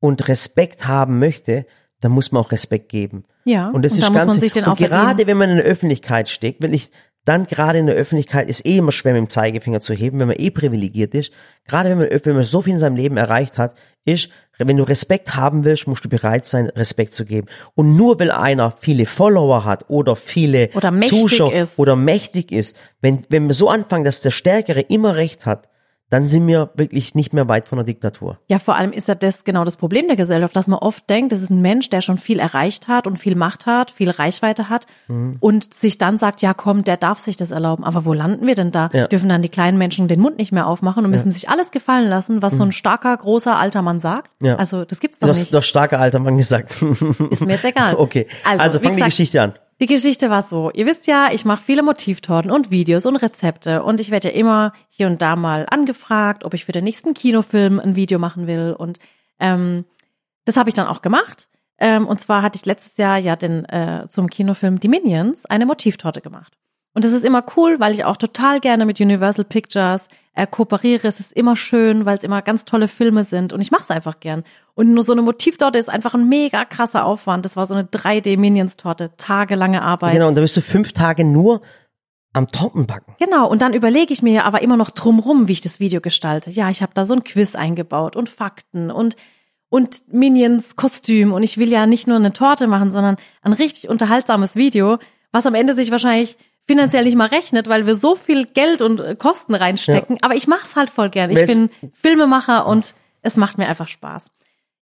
und Respekt haben möchte, dann muss man auch Respekt geben. Ja, und das und ist ganz und verdienen. gerade wenn man in der Öffentlichkeit steckt, wenn ich dann gerade in der Öffentlichkeit ist eh immer schwer mit dem Zeigefinger zu heben, wenn man eh privilegiert ist. Gerade wenn man, wenn man so viel in seinem Leben erreicht hat, ist, wenn du Respekt haben willst, musst du bereit sein, Respekt zu geben. Und nur weil einer viele Follower hat oder viele Oder mächtig Zuschauer ist. oder mächtig ist, wenn, wenn wir so anfangen, dass der Stärkere immer Recht hat, dann sind wir wirklich nicht mehr weit von der Diktatur. Ja, vor allem ist ja das genau das Problem der Gesellschaft, dass man oft denkt, das ist ein Mensch, der schon viel erreicht hat und viel Macht hat, viel Reichweite hat Mhm. und sich dann sagt, ja komm, der darf sich das erlauben. Aber wo landen wir denn da? Ja. Dürfen dann die kleinen Menschen den Mund nicht mehr aufmachen und müssen sich alles gefallen lassen, was so ein starker, großer, alter Mann sagt? Mhm. Ja. Also das gibt's doch Du hast nicht. doch starker alter Mann gesagt. Ist mir jetzt egal. Okay, also, Also, fang die gesagt, Geschichte an. Die Geschichte war so, ihr wisst ja, ich mache viele Motivtorten und Videos und Rezepte und ich werde ja immer hier und da mal angefragt, ob ich für den nächsten Kinofilm ein Video machen will und ähm, das habe ich dann auch gemacht. Ähm, und zwar hatte ich letztes Jahr ja den äh, zum Kinofilm Die Minions eine Motivtorte gemacht. Und das ist immer cool, weil ich auch total gerne mit Universal Pictures äh, kooperiere. Es ist immer schön, weil es immer ganz tolle Filme sind und ich mache es einfach gern. Und nur so eine Motivtorte ist einfach ein mega krasser Aufwand. Das war so eine 3D-Minions-Torte, tagelange Arbeit. Genau, und da bist du fünf Tage nur am Toppen backen. Genau, und dann überlege ich mir ja aber immer noch drumrum, wie ich das Video gestalte. Ja, ich habe da so ein Quiz eingebaut und Fakten und und Minions Kostüm und ich will ja nicht nur eine Torte machen, sondern ein richtig unterhaltsames Video, was am Ende sich wahrscheinlich finanziell nicht mal rechnet, weil wir so viel Geld und äh, Kosten reinstecken. Aber ich mach's halt voll gern. Ich Wes- bin Filmemacher und es macht mir einfach Spaß.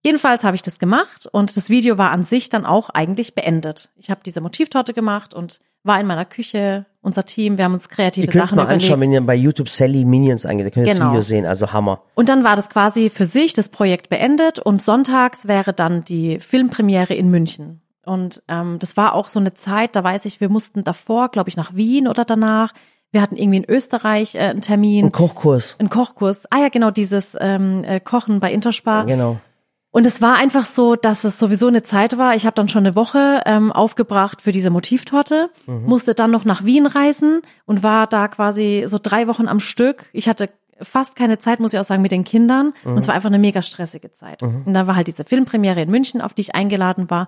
Jedenfalls habe ich das gemacht und das Video war an sich dann auch eigentlich beendet. Ich habe diese Motivtorte gemacht und war in meiner Küche, unser Team, wir haben uns kreative Ihr könnt es Sachen mal überlegt. anschauen, wenn ihr bei YouTube Sally Minions eingeht, da könnt ihr Genau. das Video sehen, also Hammer. Und dann war das quasi für sich das Projekt beendet und sonntags wäre dann die Filmpremiere in München. Und ähm, das war auch so eine Zeit, da weiß ich, wir mussten davor, glaube ich, nach Wien oder danach. Wir hatten irgendwie in Österreich äh, einen Termin, Ein Kochkurs. einen Kochkurs. Ah ja, genau, dieses ähm, äh, Kochen bei Interspar. Genau. Und es war einfach so, dass es sowieso eine Zeit war. Ich habe dann schon eine Woche ähm, aufgebracht für diese Motivtorte, musste dann noch nach Wien reisen und war da quasi so drei Wochen am Stück. Ich hatte fast keine Zeit, muss ich auch sagen, mit den Kindern. Und es war einfach eine mega stressige Zeit. Und dann war halt diese Filmpremiere in München, auf die ich eingeladen war.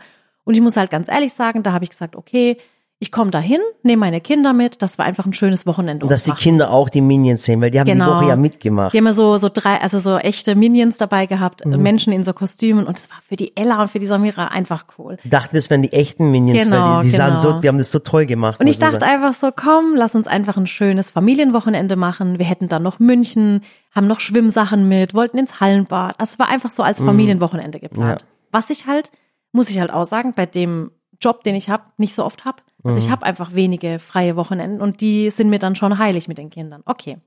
Und ich muss halt ganz ehrlich sagen, da habe ich gesagt, okay, ich komme dahin, nehme meine Kinder mit. Das war einfach ein schönes Wochenende. Und dass die Machen. Kinder auch die Minions sehen, weil die haben Genau. die Woche ja mitgemacht. Die haben ja so, so drei, also so echte Minions dabei gehabt, Mhm. Menschen in so Kostümen und es war für die Ella und für die Samira einfach cool. Die dachten, das wären die echten Minions, Genau, weil die, die sahen genau. so, die haben das so toll gemacht. Und ich dachte sagen. einfach so, komm, lass uns einfach ein schönes Familienwochenende machen. Wir hätten dann noch München, haben noch Schwimmsachen mit, wollten ins Hallenbad. Also es war einfach so als Familienwochenende geplant. Mhm. Ja. Was ich halt, muss ich halt auch sagen, bei dem Job, den ich habe, nicht so oft hab. Also Mhm. ich habe einfach wenige freie Wochenenden und die sind mir dann schon heilig mit den Kindern. Okay.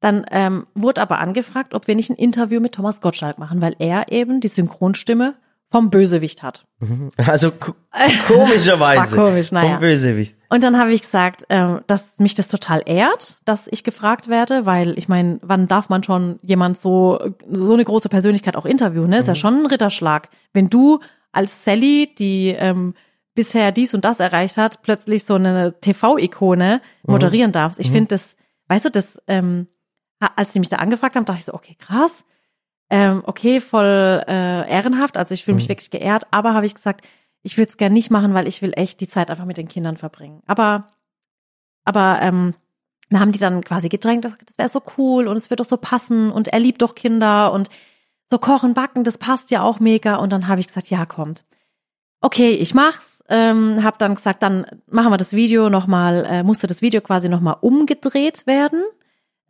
Dann ähm, wurde aber angefragt, ob wir nicht ein Interview mit Thomas Gottschalk machen, weil er eben die Synchronstimme vom Bösewicht hat. Also ko- komischerweise. War komisch, naja. Vom Bösewicht. Und dann habe ich gesagt, ähm, dass mich das total ehrt, dass ich gefragt werde, weil ich meine, wann darf man schon jemand so so eine große Persönlichkeit auch interviewen? Ne? Ist ja schon ein Ritterschlag, wenn du als Sally, die ähm, bisher dies und das erreicht hat, plötzlich so eine TV-Ikone moderieren darfst. Ich finde das, weißt du, das, ähm, als die mich da angefragt haben, dachte ich so, okay, krass. Ähm, okay, voll äh, ehrenhaft, also ich fühle mich wirklich geehrt, aber habe ich gesagt, ich würde es gerne nicht machen, weil ich will echt die Zeit einfach mit den Kindern verbringen. Aber, aber ähm, da haben die dann quasi gedrängt, das, das wäre so cool und es wird doch so passen und er liebt doch Kinder und so kochen, backen, das passt ja auch mega. Und dann habe ich gesagt, ja, kommt. Okay, ich mach's. Ähm, habe dann gesagt, dann machen wir das Video nochmal, äh, musste das Video quasi nochmal umgedreht werden.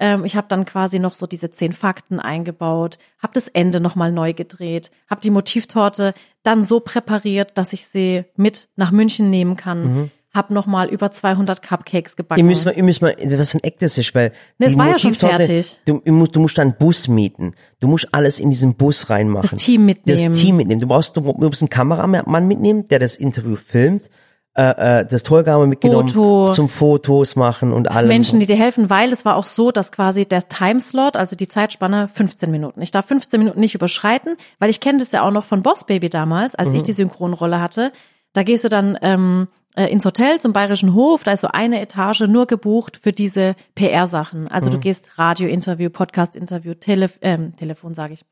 Ähm, ich habe dann quasi noch so diese zehn Fakten eingebaut, habe das Ende nochmal neu gedreht, habe die Motivtorte dann so präpariert, dass ich sie mit nach München nehmen kann. Mhm. Hab nochmal über 200 Cupcakes gebacken. Ihr müsst mal, ihr müsst mal, was ein Eck das ist, weil Ne, es war ja schon fertig. Du, musst, du musst einen Bus mieten. Du musst alles in diesen Bus reinmachen. Das Team mitnehmen. Das Team mitnehmen. Du brauchst, du musst einen Kameramann mitnehmen, der das Interview filmt. Äh, äh, das wir mitgenommen Foto. zum Fotos machen und allem. Menschen, die dir helfen, weil es war auch so, dass quasi der Timeslot, also die Zeitspanne, 15 Minuten. Ich darf 15 Minuten nicht überschreiten, weil ich kenne das ja auch noch von Boss Baby damals, als Mhm. ich die Synchronrolle hatte. Da gehst du dann ähm, äh, ins Hotel zum Bayerischen Hof, da ist so eine Etage nur gebucht für diese PR-Sachen. Also Mhm. du gehst Radio-Interview, Podcast-Interview, Tele ähm, Telefon sage ich,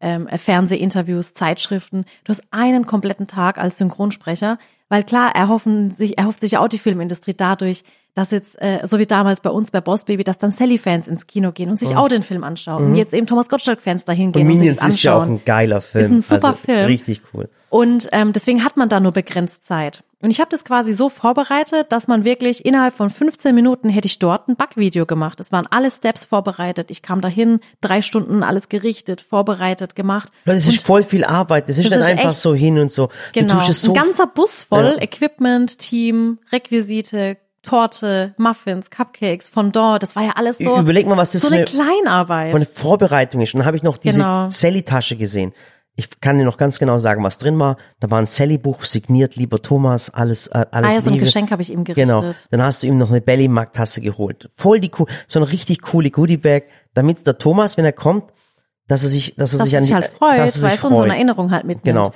ähm, äh, Fernsehinterviews, Zeitschriften. Du hast einen kompletten Tag als Synchronsprecher, weil klar, erhoffen sich, erhofft sich auch die Filmindustrie dadurch, dass jetzt, äh, so wie damals bei uns bei Boss Baby, dass dann Sally-Fans ins Kino gehen und sich auch den Film anschauen. Und jetzt eben Thomas Gottschalk-Fans dahin gehen Mhm. und und, sich das ist ja auch anschauen. ein geiler Film. Ist ein super also, Film. Richtig cool. Und ähm, deswegen hat man da nur begrenzt Zeit. Und ich habe das quasi so vorbereitet, dass man wirklich innerhalb von 15 Minuten hätte ich dort ein Backvideo gemacht. Es waren alle Steps vorbereitet. Ich kam dahin, drei Stunden alles gerichtet, vorbereitet, gemacht. Das Und ist voll viel Arbeit. Das ist Das nicht ist einfach so hin und so. Genau, Du tust es so ein ganzer Bus voll Ja. Equipment, Team, Requisite, Torte, Muffins, Cupcakes, Fondant. Das war ja alles so, Überleg mal, was das so eine eine- Kleinarbeit. von der Vorbereitung ist. Und dann habe ich noch diese Genau. Sally-Tasche gesehen. Ich kann dir noch ganz genau sagen, was drin war. Da war ein Sally-Buch signiert, lieber Thomas, alles, äh, alles ah ja, so ein. Geschenk habe ich ihm gerichtet. Genau. Dann hast du ihm noch eine Belly Mac Tasse geholt. Voll die cool, so eine richtig coole Goodie Bag, damit der Thomas, wenn er kommt, dass er sich, dass er dass sich an die, halt freut, dass er sich du, und so eine freut. Erinnerung halt mitnimmt. Genau.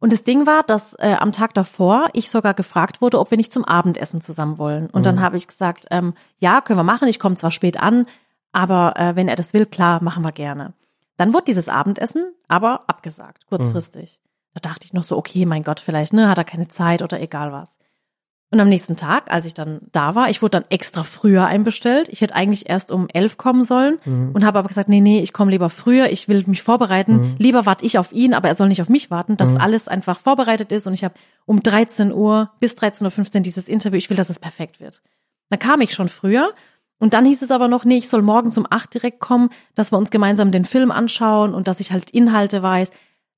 Und das Ding war, dass äh, am Tag davor ich sogar gefragt wurde, ob wir nicht zum Abendessen zusammen wollen. Und Mhm. dann habe ich gesagt, ähm, ja, können wir machen. Ich komme zwar spät an, aber äh, wenn er das will, klar, machen wir gerne. Dann wurde dieses Abendessen aber abgesagt, kurzfristig. Da dachte ich noch so, okay, mein Gott, vielleicht ne, hat er keine Zeit oder egal was. Und am nächsten Tag, als ich dann da war, ich wurde dann extra früher einbestellt. Ich hätte eigentlich erst um elf kommen sollen Mhm. und habe aber gesagt, nee, nee, ich komme lieber früher, ich will mich vorbereiten. Mhm. Lieber warte ich auf ihn, aber er soll nicht auf mich warten, dass alles einfach vorbereitet ist. Und ich habe um 13 Uhr bis 13.15 Uhr dieses Interview, ich will, dass es perfekt wird. Dann kam ich schon früher und dann hieß es aber noch, nee, ich soll morgens um acht direkt kommen, dass wir uns gemeinsam den Film anschauen und dass ich halt Inhalte weiß.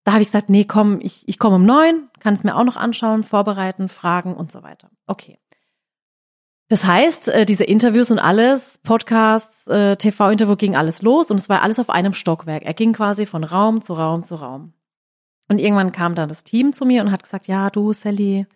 Da habe ich gesagt, nee, komm, ich, ich komme um neun, kann es mir auch noch anschauen, vorbereiten, fragen und so weiter. Okay. Das heißt, äh, diese Interviews und alles, Podcasts, äh, TV-Interview ging alles los und es war alles auf einem Stockwerk. Er ging quasi von Raum zu Raum zu Raum. Und irgendwann kam dann das Team zu mir und hat gesagt, ja, du, Sally,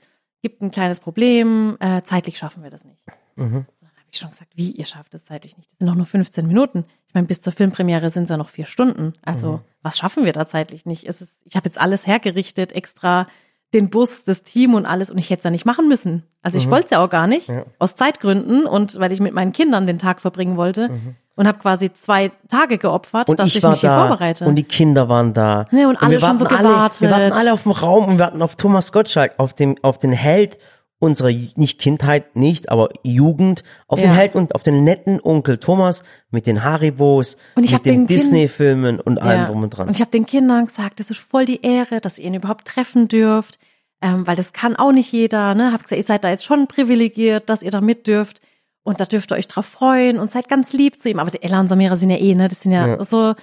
gibt ein kleines Problem, äh, zeitlich schaffen wir das nicht. Mhm. Dann habe ich schon gesagt, wie, ihr schafft es zeitlich nicht? Das sind doch nur 15 Minuten. Ich meine, bis zur Filmpremiere sind es ja noch vier Stunden. Also, Mhm. was schaffen wir da zeitlich nicht? Es ist, ich habe jetzt alles hergerichtet, extra den Bus, das Team und alles und ich hätte es ja nicht machen müssen. Also ich wollte es ja auch gar nicht, Mhm. Ja. aus Zeitgründen und weil ich mit meinen Kindern den Tag verbringen wollte Mhm. und habe quasi zwei Tage geopfert, Und dass ich, ich, mich hier da vorbereite. und die Kinder waren da. Ja, und alle wir schon so warten alle, gewartet. Wir warten alle auf dem Raum und wir warten auf Thomas Gottschalk, auf den, auf den Held unserer, nicht Kindheit, nicht, aber Jugend, auf den Ja. Held und auf den netten Onkel Thomas mit den Haribos, Und ich mit den den Disney-Filmen und allem Ja. drum und dran. Und ich habe den Kindern gesagt, das ist voll die Ehre, dass ihr ihn überhaupt treffen dürft, ähm, weil das kann auch nicht jeder. Ne? Hab gesagt, ihr seid da jetzt schon privilegiert, dass ihr da mit dürft und da dürft ihr euch drauf freuen und seid ganz lieb zu ihm. Aber die Ella und Samira sind ja eh, ne? Das sind ja, Ja. so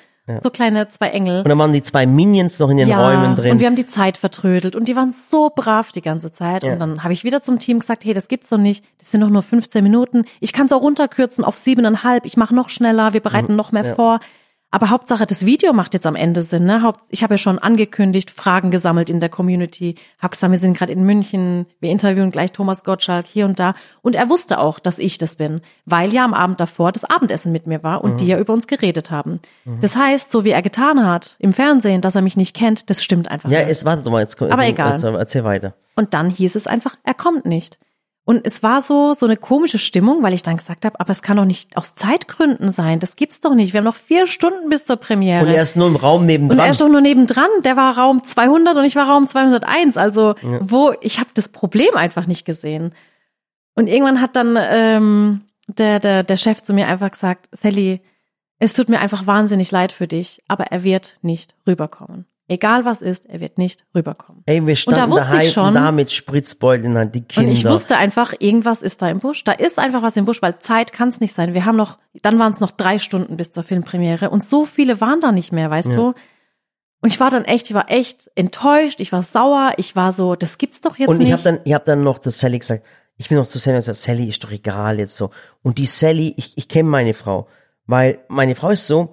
so kleine zwei Engel. und dann waren die zwei Minions noch in den Räumen drin. Und wir haben die Zeit vertrödelt und die waren so brav die ganze Zeit. Ja. Und dann habe ich wieder zum Team gesagt, hey, das gibt's doch nicht. Das sind doch nur 15 Minuten. Ich kann es auch runterkürzen auf siebeneinhalb. Ich mache noch schneller. Wir bereiten noch mehr Mhm. Ja. vor. Aber Hauptsache, das Video macht jetzt am Ende Sinn. Ne? Ich habe ja schon angekündigt, Fragen gesammelt in der Community. Hab gesagt, wir sind gerade in München, wir interviewen gleich Thomas Gottschalk hier und da. Und er wusste auch, dass ich das bin, weil ja am Abend davor das Abendessen mit mir war und Mhm. die ja über uns geredet haben. Das heißt, so wie er getan hat im Fernsehen, dass er mich nicht kennt, das stimmt einfach ja, nicht. jetzt warte doch mal, jetzt, Aber jetzt, egal. Jetzt, erzähl weiter. Und dann hieß es einfach, er kommt nicht. Und es war so, so eine komische Stimmung, weil ich dann gesagt habe, aber es kann doch nicht aus Zeitgründen sein. Das gibt's doch nicht. Wir haben noch vier Stunden bis zur Premiere. Und er ist nur im Raum Und nebendran. er ist doch nur nebendran. Der war Raum 200 und ich war Raum 201. Also wo ich habe das Problem einfach nicht gesehen. Und irgendwann hat dann ähm, der, der, der Chef zu mir einfach gesagt, Sally, es tut mir einfach wahnsinnig leid für dich, aber er wird nicht rüberkommen. Egal was ist, er wird nicht rüberkommen. Ey, wir standen wusste ich schon- da mit Spritzbeuteln an die Kinder. Und ich wusste einfach, irgendwas ist da im Busch. Da ist einfach was im Busch, weil Zeit kann es nicht sein. Wir haben noch, dann waren es noch drei Stunden bis zur Filmpremiere und so viele waren da nicht mehr, weißt Ja. du? Und ich war dann echt, ich war echt enttäuscht, ich war sauer, ich war so, das gibt's doch jetzt Und nicht. ich habe dann, ich hab dann noch zu Sally gesagt, ich bin noch zu Sally und gesagt, Sally ist doch egal jetzt so. Und die Sally, ich, ich kenne meine Frau, weil meine Frau ist so,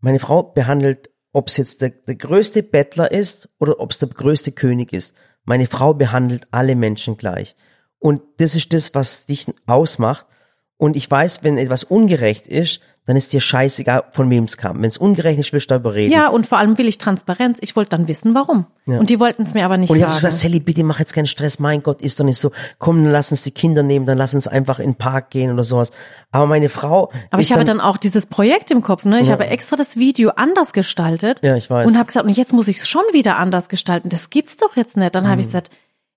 meine Frau behandelt, ob es jetzt der, der größte Bettler ist oder ob es der größte König ist. Meine Frau behandelt alle Menschen gleich. Und das ist das, was dich ausmacht. Und ich weiß, wenn etwas ungerecht ist, dann ist dir scheißegal, von wem es kam. Wenn es ungerecht ist, willst du darüber reden. ja, und vor allem will ich Transparenz. Ich wollte dann wissen, warum. Und die wollten es mir aber nicht Und ich habe sagen. gesagt, Sally, bitte mach jetzt keinen Stress. Mein Gott, ist doch nicht so. Komm, dann lass uns die Kinder nehmen, dann lass uns einfach in den Park gehen oder sowas. Aber meine Frau. Aber ich habe dann auch dieses Projekt im Kopf, ne? Ich habe extra das Video anders gestaltet. Ja, ich weiß. Und habe gesagt, und jetzt muss ich es schon wieder anders gestalten. Das gibt's doch jetzt nicht. Dann Mhm. habe ich gesagt,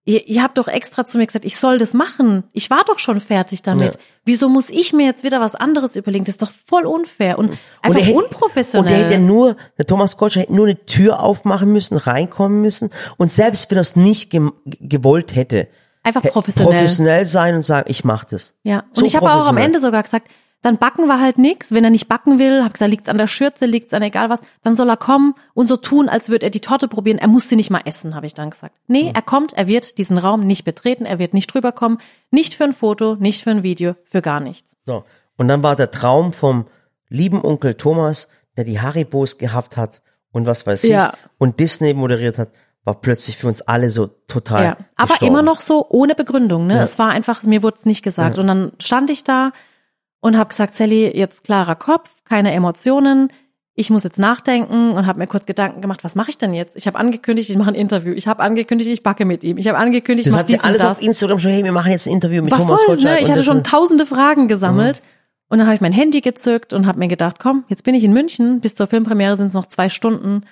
ihr, ihr habt doch extra zu mir gesagt, ich soll das machen. Ich war doch schon fertig damit. Ja. Wieso muss ich mir jetzt wieder was anderes überlegen? Das ist doch voll unfair und Und einfach er hätte- unprofessionell. Und der hätte nur, der Thomas Gottschalk hätte nur eine Tür aufmachen müssen, reinkommen müssen. Und selbst wenn er es nicht gem- gewollt hätte, einfach professionell. professionell sein und sagen, ich mach das. Ja, und So ich habe auch am. Ende sogar gesagt, dann backen wir halt nix. Wenn er nicht backen will, hab gesagt, liegt's an der Schürze, liegt's an egal was, dann soll er kommen und so tun, als würde er die Torte probieren. Er muss sie nicht mal essen, habe ich dann gesagt. Nee, er kommt, er wird diesen Raum nicht betreten, er wird nicht rüberkommen, nicht für ein Foto, nicht für ein Video, für gar nichts. So. Und dann war der Traum vom lieben Onkel Thomas, der die Haribos gehabt hat und was weiß ich, Ja. und Disney moderiert hat, war plötzlich für uns alle so total. Ja, aber gestorben. immer noch so ohne Begründung. Ne? Ja. Es war einfach, mir wurde es nicht gesagt. Und dann stand ich da und habe gesagt, Sally, jetzt klarer Kopf, keine Emotionen. Ich muss jetzt nachdenken und habe mir kurz Gedanken gemacht, was mache ich denn jetzt? Ich habe angekündigt, ich mache ein Interview. Ich habe angekündigt, ich backe mit ihm. Ich habe angekündigt, ich Das mache hat sie dies und alles das. auf Instagram schon, hey, wir machen jetzt ein Interview mit War Thomas voll, ne? Ich und hatte schon und- tausende Fragen gesammelt. Und dann habe ich mein Handy gezückt und habe mir gedacht, komm, jetzt bin ich in München. Bis zur Filmpremiere sind es noch zwei Stunden.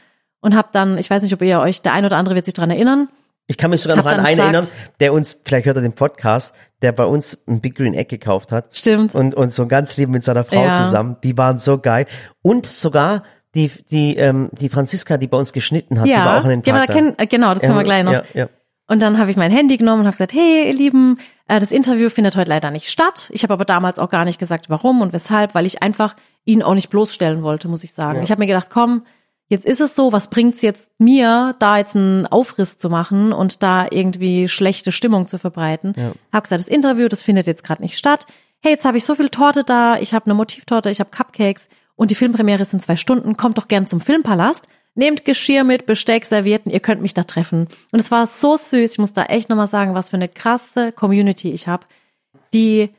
Und habe dann, ich weiß nicht, ob ihr euch, der ein oder andere wird sich dran erinnern, Ich kann mich sogar noch an einen gesagt- erinnern, der uns, vielleicht hört er den Podcast, der bei uns ein Big Green Egg gekauft hat. Stimmt. Und, und so ganz lieb mit seiner Frau Ja. zusammen. Die waren so geil. Und sogar die, die, ähm, die Franziska, die bei uns geschnitten hat, die war auch an den ja, Tag aber da kennen, äh, genau, das Ja, können wir gleich noch. Ja, ja. Und dann habe ich mein Handy genommen und habe gesagt, hey ihr Lieben, äh, das Interview findet heute leider nicht statt. Ich habe aber damals auch gar nicht gesagt, warum und weshalb, weil ich einfach ihn auch nicht bloßstellen wollte, muss ich sagen. Ja. Ich habe mir gedacht, komm, jetzt ist es so, was bringt's jetzt mir, da jetzt einen Aufriss zu machen und da irgendwie schlechte Stimmung zu verbreiten. Ja. Hab gesagt, das Interview, das findet jetzt gerade nicht statt. Hey, jetzt habe ich so viel Torte da, ich habe eine Motivtorte, ich habe Cupcakes und die Filmpremiere ist in zwei Stunden. Kommt doch gern zum Filmpalast. Nehmt Geschirr mit, Besteck, Servietten, ihr könnt mich da treffen. Und es war so süß. Ich muss da echt nochmal sagen, was für eine krasse Community ich habe, die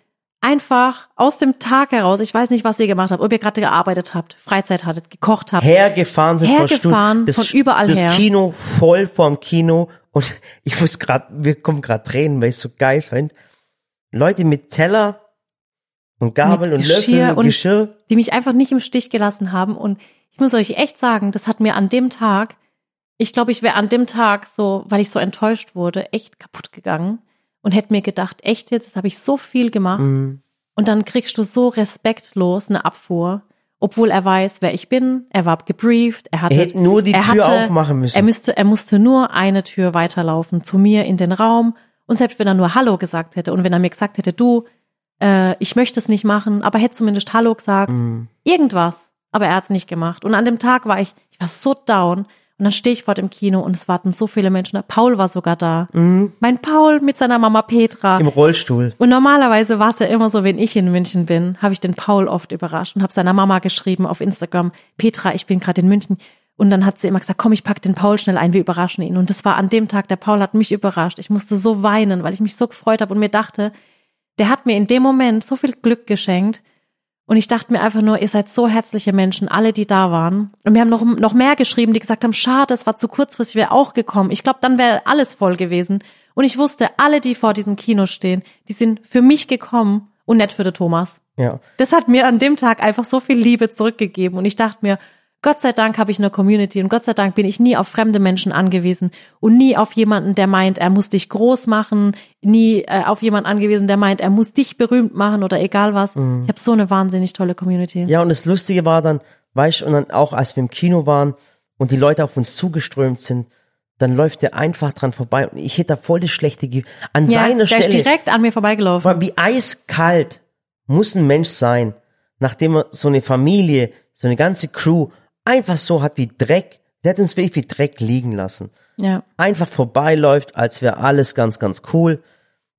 einfach aus dem Tag heraus, ich weiß nicht, was ihr gemacht habt, ob ihr gerade gearbeitet habt, Freizeit hattet, gekocht habt. Hergefahren sind vor Hergefahren Stunden. von überall das her. Kino voll vorm Kino. Und ich muss gerade, wir kommen gerade Tränen, weil ich so geil finde. Leute mit Teller und Gabel Mit und Geschirr Löffel und und- Geschirr. die mich einfach nicht im Stich gelassen haben. Und ich muss euch echt sagen, das hat mir an dem Tag, ich glaube, ich wäre an dem Tag so, weil ich so enttäuscht wurde, echt kaputt gegangen und hätte mir gedacht, echt jetzt, das habe ich so viel gemacht. Mhm. Und dann kriegst du so respektlos eine Abfuhr, obwohl er weiß, wer ich bin. Er war gebrieft, er hatte, Er hätte nur die Tür hatte, aufmachen müssen. Er müsste, er musste nur eine Tür weiterlaufen zu mir in den Raum. Und selbst wenn er nur Hallo gesagt hätte und wenn er mir gesagt hätte, du, äh, ich möchte es nicht machen, aber hätte zumindest Hallo gesagt, Mhm. irgendwas. Aber er hat es nicht gemacht. Und an dem Tag war ich, ich war so down. Und dann stehe ich vor dem Kino und es warten so viele Menschen. Paul war sogar da. Mein Paul mit seiner Mama Petra. Im Rollstuhl. Und normalerweise war es ja immer so, wenn ich in München bin, habe ich den Paul oft überrascht und habe seiner Mama geschrieben auf Instagram, Petra, ich bin gerade in München. Und dann hat sie immer gesagt, komm, ich pack den Paul schnell ein, wir überraschen ihn. Und das war an dem Tag, der Paul hat mich überrascht. Ich musste so weinen, weil ich mich so gefreut habe und mir dachte, der hat mir in dem Moment so viel Glück geschenkt. Und ich dachte mir einfach nur, ihr seid so herzliche Menschen, alle, die da waren. Und wir haben noch, noch mehr geschrieben, die gesagt haben, schade, es war zu kurzfristig, wäre auch gekommen. Ich glaube, dann wäre alles voll gewesen. Und ich wusste, alle, die vor diesem Kino stehen, die sind für mich gekommen und nicht für den Thomas. Ja. Das hat mir an dem Tag einfach so viel Liebe zurückgegeben. Und ich dachte mir, Gott sei Dank habe ich eine Community und Gott sei Dank bin ich nie auf fremde Menschen angewiesen und nie auf jemanden, der meint, er muss dich groß machen, nie äh, auf jemanden angewiesen, der meint, er muss dich berühmt machen oder egal was. Ich habe so eine wahnsinnig tolle Community. Ja, und das Lustige war dann, weißt du, und dann auch als wir im Kino waren und die Leute auf uns zugeströmt sind, dann läuft der einfach dran vorbei und ich hätte da voll das schlechte Ge an Ja, seiner der Stelle. ist direkt an mir vorbeigelaufen. Aber wie eiskalt muss ein Mensch sein, nachdem er so eine Familie, so eine ganze Crew einfach so hat wie Dreck, der hat uns wirklich wie Dreck liegen lassen. Ja. Einfach vorbeiläuft, als wäre alles ganz, ganz cool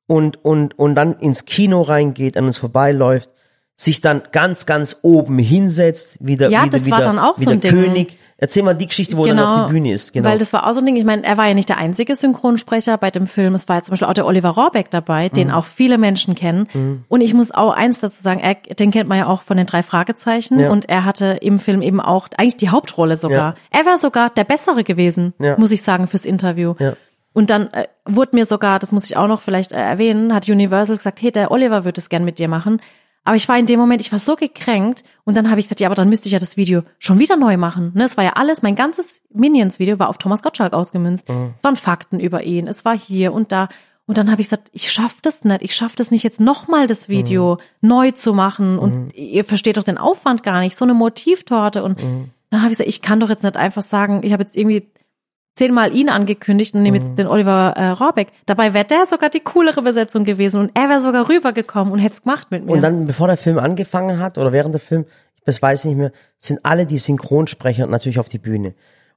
und, und, und dann ins Kino reingeht, an uns vorbeiläuft, sich dann ganz, ganz oben hinsetzt, wieder, Ja, wieder, das wieder, war dann auch so der ein Ding. König. Erzähl mal die Geschichte, wo er dann auf die Bühne ist. Genau. Weil das war auch so ein Ding, ich meine, er war ja nicht der einzige Synchronsprecher bei dem Film. Es war ja zum Beispiel auch der Oliver Rohrbeck dabei, den Mhm. auch viele Menschen kennen. Und ich muss auch eins dazu sagen, er, den kennt man ja auch von den drei Fragezeichen. Ja. Und er hatte im Film eben auch eigentlich die Hauptrolle sogar. Ja. Er wäre sogar der Bessere gewesen, Ja. muss ich sagen, fürs Interview. Und dann äh, wurde mir sogar, das muss ich auch noch vielleicht äh, erwähnen, hat Universal gesagt, hey, der Oliver würde es gern mit dir machen. Aber ich war in dem Moment, ich war so gekränkt und dann habe ich gesagt, ja, aber dann müsste ich ja das Video schon wieder neu machen. Ne, es war ja alles, mein ganzes Minions-Video war auf Thomas Gottschalk ausgemünzt. Es waren Fakten über ihn, es war hier und da. Und dann habe ich gesagt, ich schaff das nicht, ich schaff das nicht jetzt nochmal das Video neu zu machen und ihr versteht doch den Aufwand gar nicht, so eine Motivtorte und dann habe ich gesagt, ich kann doch jetzt nicht einfach sagen, ich habe jetzt irgendwie zehnmal ihn angekündigt und nehme Mhm. jetzt den Oliver äh, Rohrbeck. Dabei wäre der sogar die coolere Besetzung gewesen und er wäre sogar rübergekommen und hätte es gemacht mit mir. Und dann, bevor der Film angefangen hat oder während der Film, das weiß ich nicht mehr, sind alle die Synchronsprecher natürlich auf die Bühne.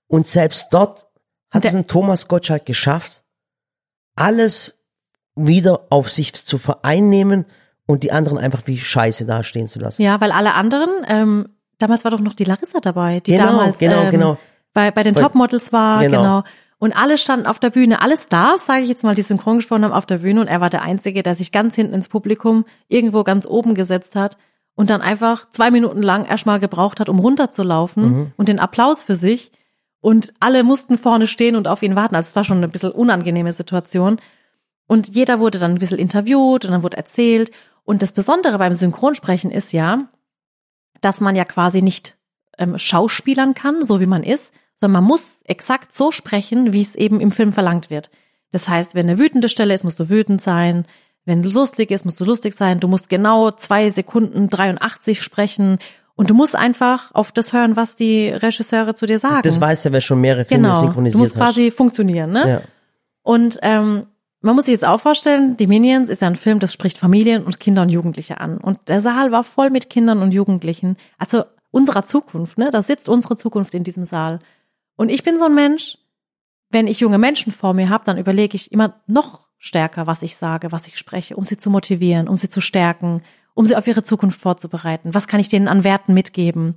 Und selbst dort hat Der- es ein Thomas Gottschalk geschafft, alles wieder auf sich zu vereinnehmen und die anderen einfach wie Scheiße dastehen zu lassen. ja, weil alle anderen, ähm, damals war doch noch die Larissa dabei, die Genau, damals genau, ähm, genau. Bei, bei den Topmodels war, Genau. genau. Und alle standen auf der Bühne, alle Stars, sage ich jetzt mal, die synchron gesprochen haben, auf der Bühne und er war der Einzige, der sich ganz hinten ins Publikum irgendwo ganz oben gesetzt hat und dann einfach zwei Minuten lang erstmal gebraucht hat, um runterzulaufen Mhm. und den Applaus für sich. Und alle mussten vorne stehen und auf ihn warten. Also es war schon eine bisschen unangenehme Situation. Und jeder wurde dann ein bisschen interviewt und dann wurde erzählt. Und das Besondere beim Synchronsprechen ist ja, dass man ja quasi nicht ähm, schauspielern kann, so wie man ist, sondern man muss exakt so sprechen, wie es eben im Film verlangt wird. Das heißt, wenn eine wütende Stelle ist, musst du wütend sein. Wenn du lustig ist, musst du lustig sein. Du musst genau zwei Sekunden 83 sprechen. Und du musst einfach auf das hören, was die Regisseure zu dir sagen. Das weiß ja, wer schon mehrere Filme genau. synchronisiert Du musst hat. quasi funktionieren, ne? Ja. Und ähm, man muss sich jetzt auch vorstellen, die Minions ist ja ein Film, das spricht Familien und Kinder und Jugendliche an. Und der Saal war voll mit Kindern und Jugendlichen. Also unserer Zukunft, ne? Da sitzt unsere Zukunft in diesem Saal. Und ich bin so ein Mensch, wenn ich junge Menschen vor mir habe, dann überlege ich immer noch stärker, was ich sage, was ich spreche, um sie zu motivieren, um sie zu stärken, um sie auf ihre Zukunft vorzubereiten. Was kann ich denen an Werten mitgeben?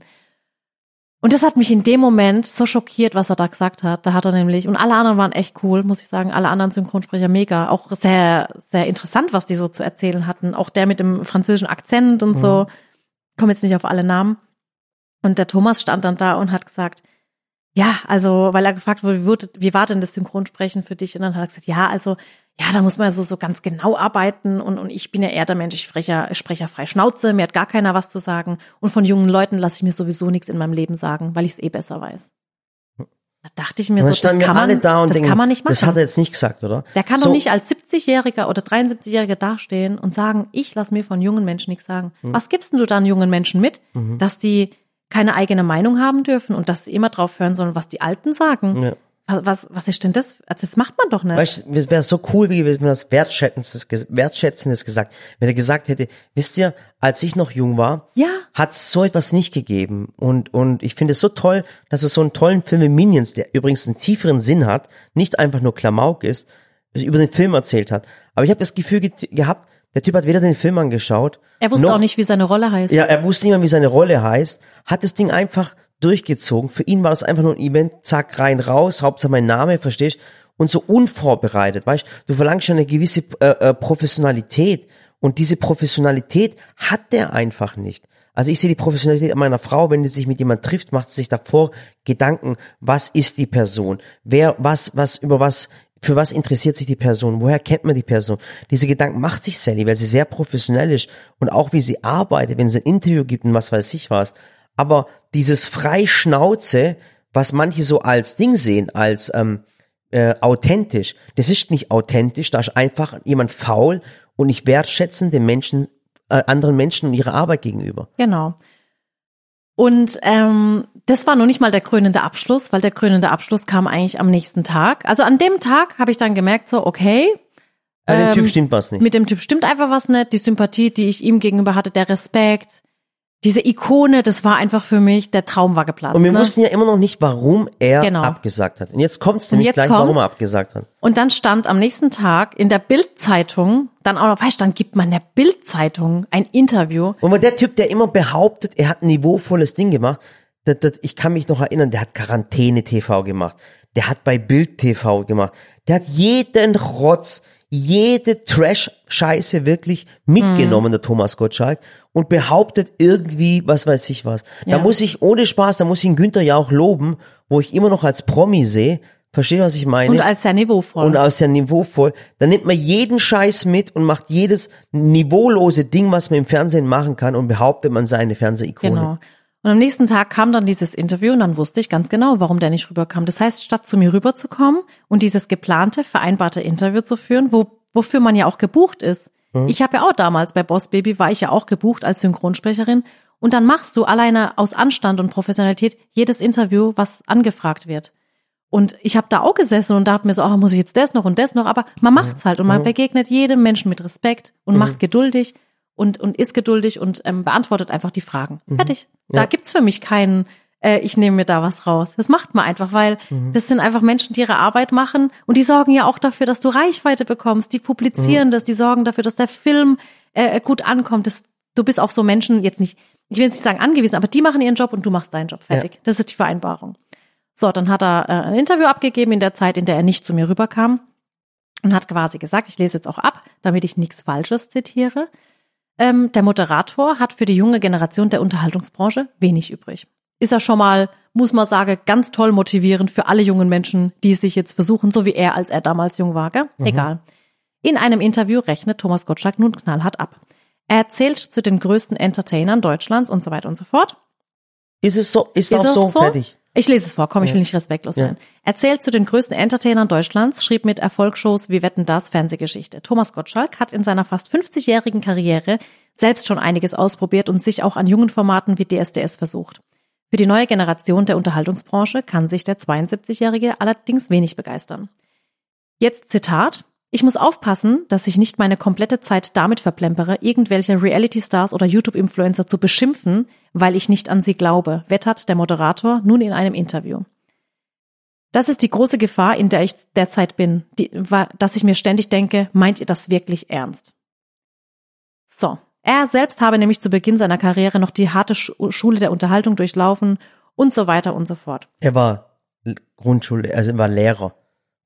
Und das hat mich in dem Moment so schockiert, was er da gesagt hat. Da hat er nämlich, und alle anderen waren echt cool, muss ich sagen, alle anderen Synchronsprecher mega. Auch sehr, sehr interessant, was die so zu erzählen hatten. Auch der mit dem französischen Akzent und so. Komme jetzt nicht auf alle Namen. Und der Thomas stand dann da und hat gesagt, ja, also, weil er gefragt wurde, wie, war denn das Synchronsprechen für dich? Und dann hat er gesagt, ja, also, ja, da muss man ja so, so ganz genau arbeiten und, und ich bin ja eher der Mensch, ich spreche, ich spreche frei Schnauze, mir hat gar keiner was zu sagen und von jungen Leuten lasse ich mir sowieso nichts in meinem Leben sagen, weil ich es eh besser weiß. Da dachte ich mir so, das kann, man, da das denken, kann man nicht machen. das hat er jetzt nicht gesagt, oder? Der kann so, doch nicht als 70-Jähriger oder 73-Jähriger dastehen und sagen, ich lasse mir von jungen Menschen nichts sagen. Hm. Was gibst denn du dann jungen Menschen mit? Mhm. Dass die keine eigene Meinung haben dürfen und dass sie immer drauf hören sollen, was die Alten sagen. Ja. Was, was, ist denn das? Also das macht man doch nicht. Weißt du, es wäre so cool gewesen, wenn er das Wertschätzendes, Wertschätzendes gesagt, wenn er gesagt hätte, wisst ihr, als ich noch jung war, Ja. hat es so etwas nicht gegeben. Und, und ich finde es so toll, dass es so einen tollen Film wie Minions, der übrigens einen tieferen Sinn hat, nicht einfach nur Klamauk ist, über den Film erzählt hat. Aber ich habe das Gefühl ge gehabt, der Typ hat weder den Film angeschaut. er wusste noch, auch nicht, wie seine Rolle heißt. Ja, er wusste nicht mehr, wie seine Rolle heißt, hat das Ding einfach durchgezogen. Für ihn war das einfach nur ein Event, zack, rein, raus, Hauptsache mein Name, verstehst Und so unvorbereitet, weißt du, verlangst schon eine gewisse äh, äh, Professionalität und diese Professionalität hat der einfach nicht. Also ich sehe die Professionalität meiner Frau, wenn sie sich mit jemand trifft, macht sie sich davor Gedanken, was ist die Person? Wer, was, was, über was, für was interessiert sich die Person? Woher kennt man die Person? Diese Gedanken macht sich Sally, weil sie sehr professionell ist und auch wie sie arbeitet, wenn sie ein Interview gibt und was weiß ich was. Aber dieses Freischnauze, was manche so als Ding sehen, als ähm, äh, authentisch, das ist nicht authentisch, da ist einfach jemand faul und nicht wertschätzend den Menschen, äh, anderen Menschen und ihrer Arbeit gegenüber. Genau. Und ähm, das war noch nicht mal der krönende Abschluss, weil der krönende Abschluss kam eigentlich am nächsten Tag. Also an dem Tag habe ich dann gemerkt, so, okay, dem Ähm, Typ stimmt was nicht. mit dem Typ stimmt einfach was nicht. Die Sympathie, die ich ihm gegenüber hatte, der Respekt, diese Ikone, das war einfach für mich, der Traum war geplatzt. Und wir ne? wussten ja immer noch nicht, warum er Genau. abgesagt hat. Und jetzt kommt es nämlich jetzt gleich, warum kommt's. er abgesagt hat. Und dann stand am nächsten Tag in der Bild-Zeitung, dann auch noch, weißt du, dann gibt man der Bild-Zeitung ein Interview. Und der Typ, der immer behauptet, er hat ein niveauvolles Ding gemacht, das, das, ich kann mich noch erinnern, der hat Quarantäne-TV gemacht, der hat bei Bild-TV gemacht, der hat jeden Rotz, jede Trash-Scheiße wirklich mitgenommen, der Thomas Gottschalk, und behauptet irgendwie, was weiß ich was. Da Ja. muss ich, ohne Spaß, da muss ich ihn Günther ja auch loben, wo ich immer noch als Promi sehe, verstehe, was ich meine? Und als sehr niveauvoll. und aus der niveauvoll, dann nimmt man jeden Scheiß mit und macht jedes niveaulose Ding, was man im Fernsehen machen kann und behauptet, man sei eine Fernsehikone. Genau. Und am nächsten Tag kam dann dieses Interview und dann wusste ich ganz genau, warum der nicht rüberkam. Das heißt, statt zu mir rüberzukommen und dieses geplante, vereinbarte Interview zu führen, wo, wofür man ja auch gebucht ist. Ich habe ja auch damals bei Boss Baby war ich ja auch gebucht als Synchronsprecherin. Und dann machst du alleine aus Anstand und Professionalität jedes Interview, was angefragt wird. Und ich habe da auch gesessen und dachte mir so, oh, muss ich jetzt das noch und das noch, aber man macht's halt und man begegnet jedem Menschen mit Respekt und macht geduldig und, und ist geduldig und ähm, beantwortet einfach die Fragen. Fertig. Da Ja. gibt's für mich keinen, äh, ich nehme mir da was raus. Das macht man einfach, weil das sind einfach Menschen, die ihre Arbeit machen und die sorgen ja auch dafür, dass du Reichweite bekommst. Die publizieren das, die sorgen dafür, dass der Film äh, gut ankommt. Das, du bist auf so Menschen jetzt nicht, ich will jetzt nicht sagen angewiesen, aber die machen ihren Job und du machst deinen Job. Fertig. Das ist die Vereinbarung. So, dann hat er äh, ein Interview abgegeben in der Zeit, in der er nicht zu mir rüberkam und hat quasi gesagt, ich lese jetzt auch ab, damit ich nichts Falsches zitiere. Ähm, der Moderator hat für die junge Generation der Unterhaltungsbranche wenig übrig. Ist er schon mal, muss man sagen, ganz toll motivierend für alle jungen Menschen, die es sich jetzt versuchen, so wie er, als er damals jung war. Gell? Egal. In einem Interview rechnet Thomas Gottschalk nun knallhart ab. Er erzählt zu den größten Entertainern Deutschlands und so weiter und so fort. Ist es so, ist, Ist auch so, so? fertig. Ich lese es vor, komm, ich will nicht respektlos Ja. sein. Erzählt zu den größten Entertainern Deutschlands, schrieb mit Erfolgsshows wie Wetten das Fernsehgeschichte. Thomas Gottschalk hat in seiner fast 50-jährigen Karriere selbst schon einiges ausprobiert und sich auch an jungen Formaten wie DSDS versucht. Für die neue Generation der Unterhaltungsbranche kann sich der 72-Jährige allerdings wenig begeistern. Jetzt Zitat. Ich muss aufpassen, dass ich nicht meine komplette Zeit damit verplempere, irgendwelche Reality-Stars oder YouTube-Influencer zu beschimpfen, weil ich nicht an sie glaube, wettert der Moderator nun in einem Interview. Das ist die große Gefahr, in der ich derzeit bin, die, dass ich mir ständig denke, meint ihr das wirklich ernst? So. Er selbst habe nämlich zu Beginn seiner Karriere noch die harte Schu- Schule der Unterhaltung durchlaufen und so weiter und so fort. Er war Grundschule, also er war Lehrer.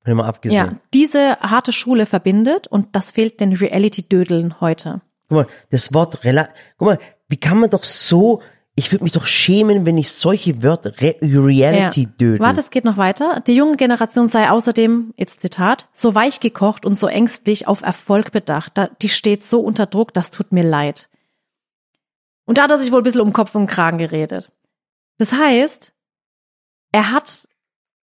Dem mal Ja, abgesehen. diese harte Schule verbindet und das fehlt den Reality-Dödeln heute. Guck mal, das Wort rela guck mal, wie kann man doch so, ich würde mich doch schämen, wenn ich solche Wörter, Re Reality dödel. Warte, es geht noch weiter. Die junge Generation sei außerdem, jetzt Zitat, so weich gekocht und so ängstlich auf Erfolg bedacht. Da, die steht so unter Druck, das tut mir leid. Und da hat er sich wohl ein bisschen um Kopf und Kragen geredet. Das heißt, er hat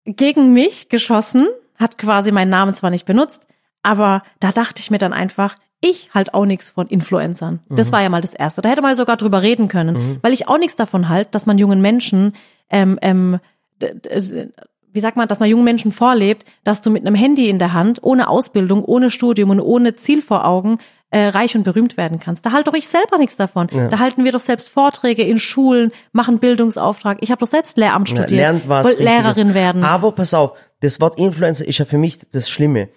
gegen mich geschossen, hat quasi meinen Namen zwar nicht benutzt, aber da dachte ich mir dann einfach, ich halt auch nichts von Influencern. Das war ja mal das Erste. Da hätte man ja sogar drüber reden können, weil ich auch nichts davon halte, dass man jungen Menschen, ähm, ähm, d- wie sagt man, dass man jungen Menschen vorlebt, dass du mit einem Handy in der Hand, ohne Ausbildung, ohne Studium und ohne Ziel vor Augen äh, reich und berühmt werden kannst. Da halt doch ich selber nichts davon. Da halten wir doch selbst Vorträge in Schulen, machen Bildungsauftrag. Ich habe doch selbst Lehramt Ja, studiert, lernt was. Lehrerin werden. Aber pass auf, das Wort Influencer ist ja für mich das Schlimme.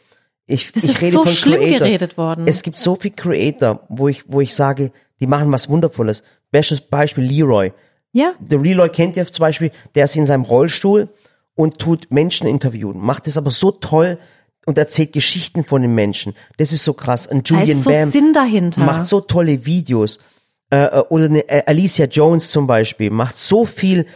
Ich, Das ich ist rede so von schlimm Creator. geredet worden. Es gibt so viel Creator, wo ich, wo ich sage, die machen was Wundervolles. Bestes Beispiel Leroy. ja, Der Leroy kennt ihr zum Beispiel, der ist in seinem Rollstuhl und tut Menschen intervieuen, macht das aber so toll und erzählt Geschichten von den Menschen. Das ist so krass. Und da Julian ist so Bam Sinn dahinter. macht so tolle Videos. Äh, äh, oder eine äh, Alicia Jones zum Beispiel macht so viel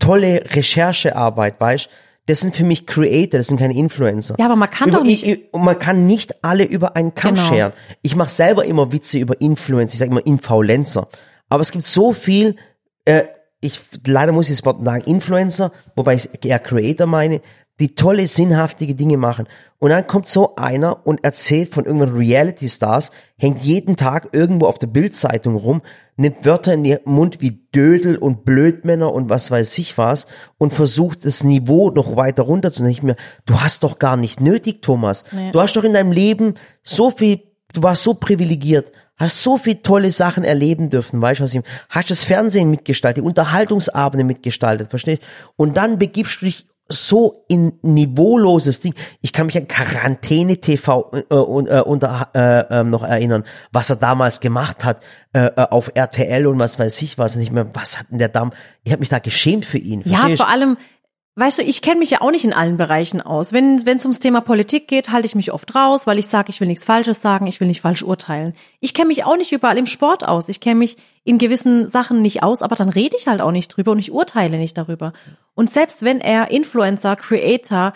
tolle Recherchearbeit, weißt Das sind für mich Creator, das sind keine Influencer. Ja, aber man kann über, doch nicht- Ich, man kann nicht alle über einen Kamm Genau. scheren. Ich mache selber immer Witze über Influencer, ich sage immer Influencer. Aber es gibt so viel, äh, ich leider muss ich das Wort sagen, Influencer, wobei ich eher Creator meine, die tolle, sinnhaftige Dinge machen. Und dann kommt so einer und erzählt von irgendwelchen Reality-Stars, hängt jeden Tag irgendwo auf der Bildzeitung rum, nimmt Wörter in den Mund wie Dödel und Blödmänner und was weiß ich was und versucht das Niveau noch weiter runterzunehmen. Ich mir, du hast doch gar nicht nötig, Thomas. Nee. Du hast doch in deinem Leben so viel, du warst so privilegiert, hast so viel tolle Sachen erleben dürfen, weißt du was ich, hast das Fernsehen mitgestaltet, die Unterhaltungsabende mitgestaltet, verstehst? Und dann begibst du dich so in niveauloses Ding. Ich kann mich an Quarantäne TV äh, äh, unter, äh, äh, noch erinnern, was er damals gemacht hat äh, äh, auf RTL und was weiß ich was. Ich mir, was hat denn der Damm? Ich habe mich da geschämt für ihn. Ja, vor allem, weißt du, ich kenne mich ja auch nicht in allen Bereichen aus. Wenn es ums Thema Politik geht, halte ich mich oft raus, weil ich sage, ich will nichts Falsches sagen, ich will nicht falsch urteilen. Ich kenne mich auch nicht überall im Sport aus. Ich kenne mich in gewissen Sachen nicht aus, aber dann rede ich halt auch nicht drüber und ich urteile nicht darüber. Und selbst wenn er Influencer, Creator,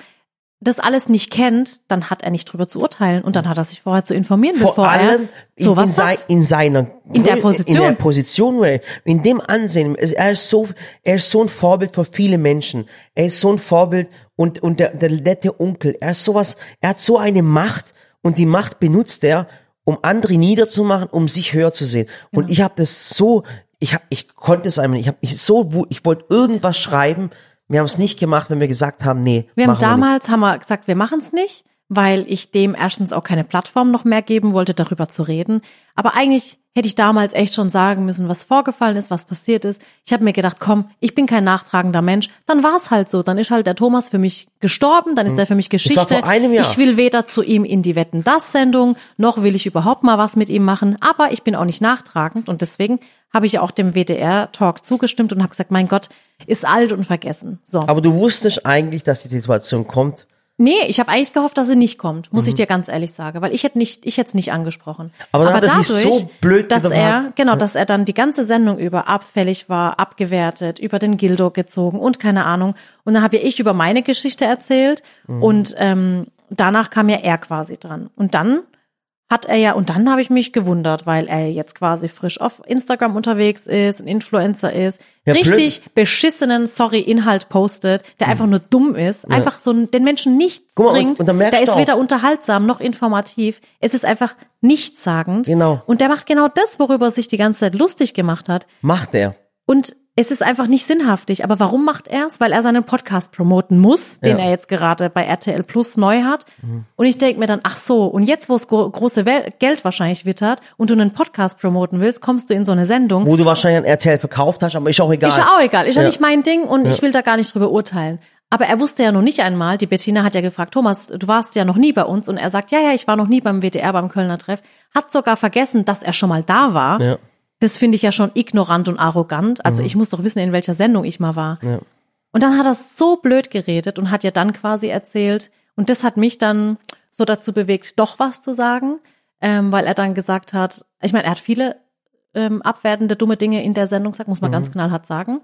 das alles nicht kennt, dann hat er nicht drüber zu urteilen und dann hat er sich vorher zu informieren, Vor bevor allem er in, sowas in, sei, in seiner In der Position. in der Position, in dem Ansehen. Er ist so, er ist so ein Vorbild für viele Menschen. Er ist so ein Vorbild und und der, der nette Onkel. Er ist sowas. Er hat so eine Macht und die Macht benutzt er, um andere niederzumachen, um sich höher zu sehen. Und ich habe das so, ich hab, ich konnte es einmal. nicht. Ich habe mich so, ich wollte irgendwas schreiben. Wir haben es nicht gemacht, wenn wir gesagt haben, nee. Wir haben machen nicht. damals haben wir gesagt, wir machen es nicht, weil ich dem erstens auch keine Plattform noch mehr geben wollte, darüber zu reden. Aber eigentlich hätte ich damals echt schon sagen müssen, was vorgefallen ist, was passiert ist. Ich habe mir gedacht, komm, ich bin kein nachtragender Mensch. Dann war es halt so. Dann ist halt der Thomas für mich gestorben, dann ist er für mich Geschichte. Hm. Ich will weder zu ihm in die Wetten das Sendung, noch will ich überhaupt mal was mit ihm machen. Aber ich bin auch nicht nachtragend und deswegen habe ich auch dem WDR-Talk zugestimmt und habe gesagt, mein Gott, ist alt und vergessen. So. Aber du wusstest eigentlich, dass die Situation kommt. Nee, ich habe eigentlich gehofft, dass sie nicht kommt, muss ich dir ganz ehrlich sagen, weil ich hätte nicht, ich hätte es nicht angesprochen. Mhm. Aber dann hat er sich so blöd dass er, genau, dass er dann die ganze Sendung über abfällig war, abgewertet, über den Gildo gezogen und keine Ahnung. Und dann habe ja ich über meine Geschichte erzählt Mhm. und ähm, danach kam ja er quasi dran. Und dann hat er ja, und dann habe ich mich gewundert, weil er jetzt quasi frisch auf Instagram unterwegs ist, ein Influencer ist, Ja, richtig beschissenen, sorry, Inhalt postet, der einfach nur dumm ist, einfach so den Menschen nichts Guck mal, und- bringt. und merkst der ist weder unterhaltsam noch informativ. Es ist einfach nichtssagend. Genau. Und der macht genau das, worüber er sich die ganze Zeit lustig gemacht hat. Macht er. Und es ist einfach nicht sinnhaftig. Aber warum macht er es? Weil er seinen Podcast promoten muss, den Ja. er jetzt gerade bei RTL Plus neu hat. Und ich denke mir dann, ach so, und jetzt, wo es gro große Wel Geld wahrscheinlich wittert und du einen Podcast promoten willst, kommst du in so eine Sendung. Wo du wahrscheinlich ein RTL verkauft hast, aber ist auch egal. Ist ja auch egal, ist ja, Ja. nicht mein Ding und ich will da gar nicht drüber urteilen. Aber er wusste ja noch nicht einmal, die Bettina hat ja gefragt, Thomas, du warst ja noch nie bei uns und er sagt, ja, ja, ich war noch nie beim WDR, beim Kölner Treff, hat sogar vergessen, dass er schon mal da war. Ja. Das finde ich ja schon ignorant und arrogant. Also ich muss doch wissen, in welcher Sendung ich mal war. Ja. Und dann hat er so blöd geredet und hat ja dann quasi erzählt, und das hat mich dann so dazu bewegt, doch was zu sagen, ähm, weil er dann gesagt hat, ich meine, er hat viele ähm, abwertende, dumme Dinge in der Sendung gesagt, muss man ganz knallhart sagen.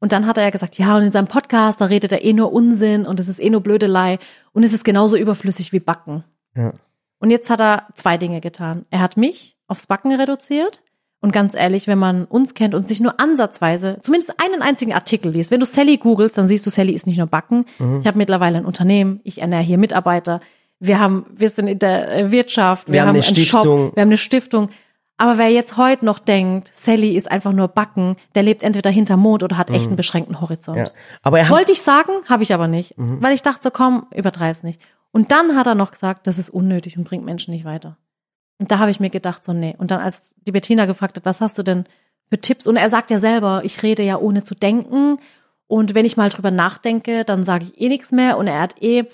Und dann hat er ja gesagt, ja, und in seinem Podcast, da redet er eh nur Unsinn und es ist eh nur Blödelei und es ist genauso überflüssig wie Backen. Ja. Und jetzt hat er zwei Dinge getan. Er hat mich aufs Backen reduziert. Und ganz ehrlich, wenn man uns kennt und sich nur ansatzweise, zumindest einen einzigen Artikel liest, wenn du Sally googelst, dann siehst du, Sally ist nicht nur Backen. Mhm. Ich habe mittlerweile ein Unternehmen, ich ernähre hier Mitarbeiter. Wir haben, wir sind in der äh, Wirtschaft, wir, Wir haben haben eine einen Stiftung. Shop, wir haben eine Stiftung. Aber wer jetzt heute noch denkt, Sally ist einfach nur Backen, der lebt entweder hinter Mond oder hat echt einen beschränkten Horizont. Mhm. Ja. Aber er Wollte ich sagen, habe ich aber nicht, Mhm. weil ich dachte so, komm, übertreib's nicht. Und dann hat er noch gesagt, das ist unnötig und bringt Menschen nicht weiter. Und da habe ich mir gedacht, so nee. Und dann als die Bettina gefragt hat, was hast du denn für Tipps? Und er sagt ja selber, ich rede ja ohne zu denken. Und wenn ich mal drüber nachdenke, dann sage ich eh nichts mehr. Und er hat eh,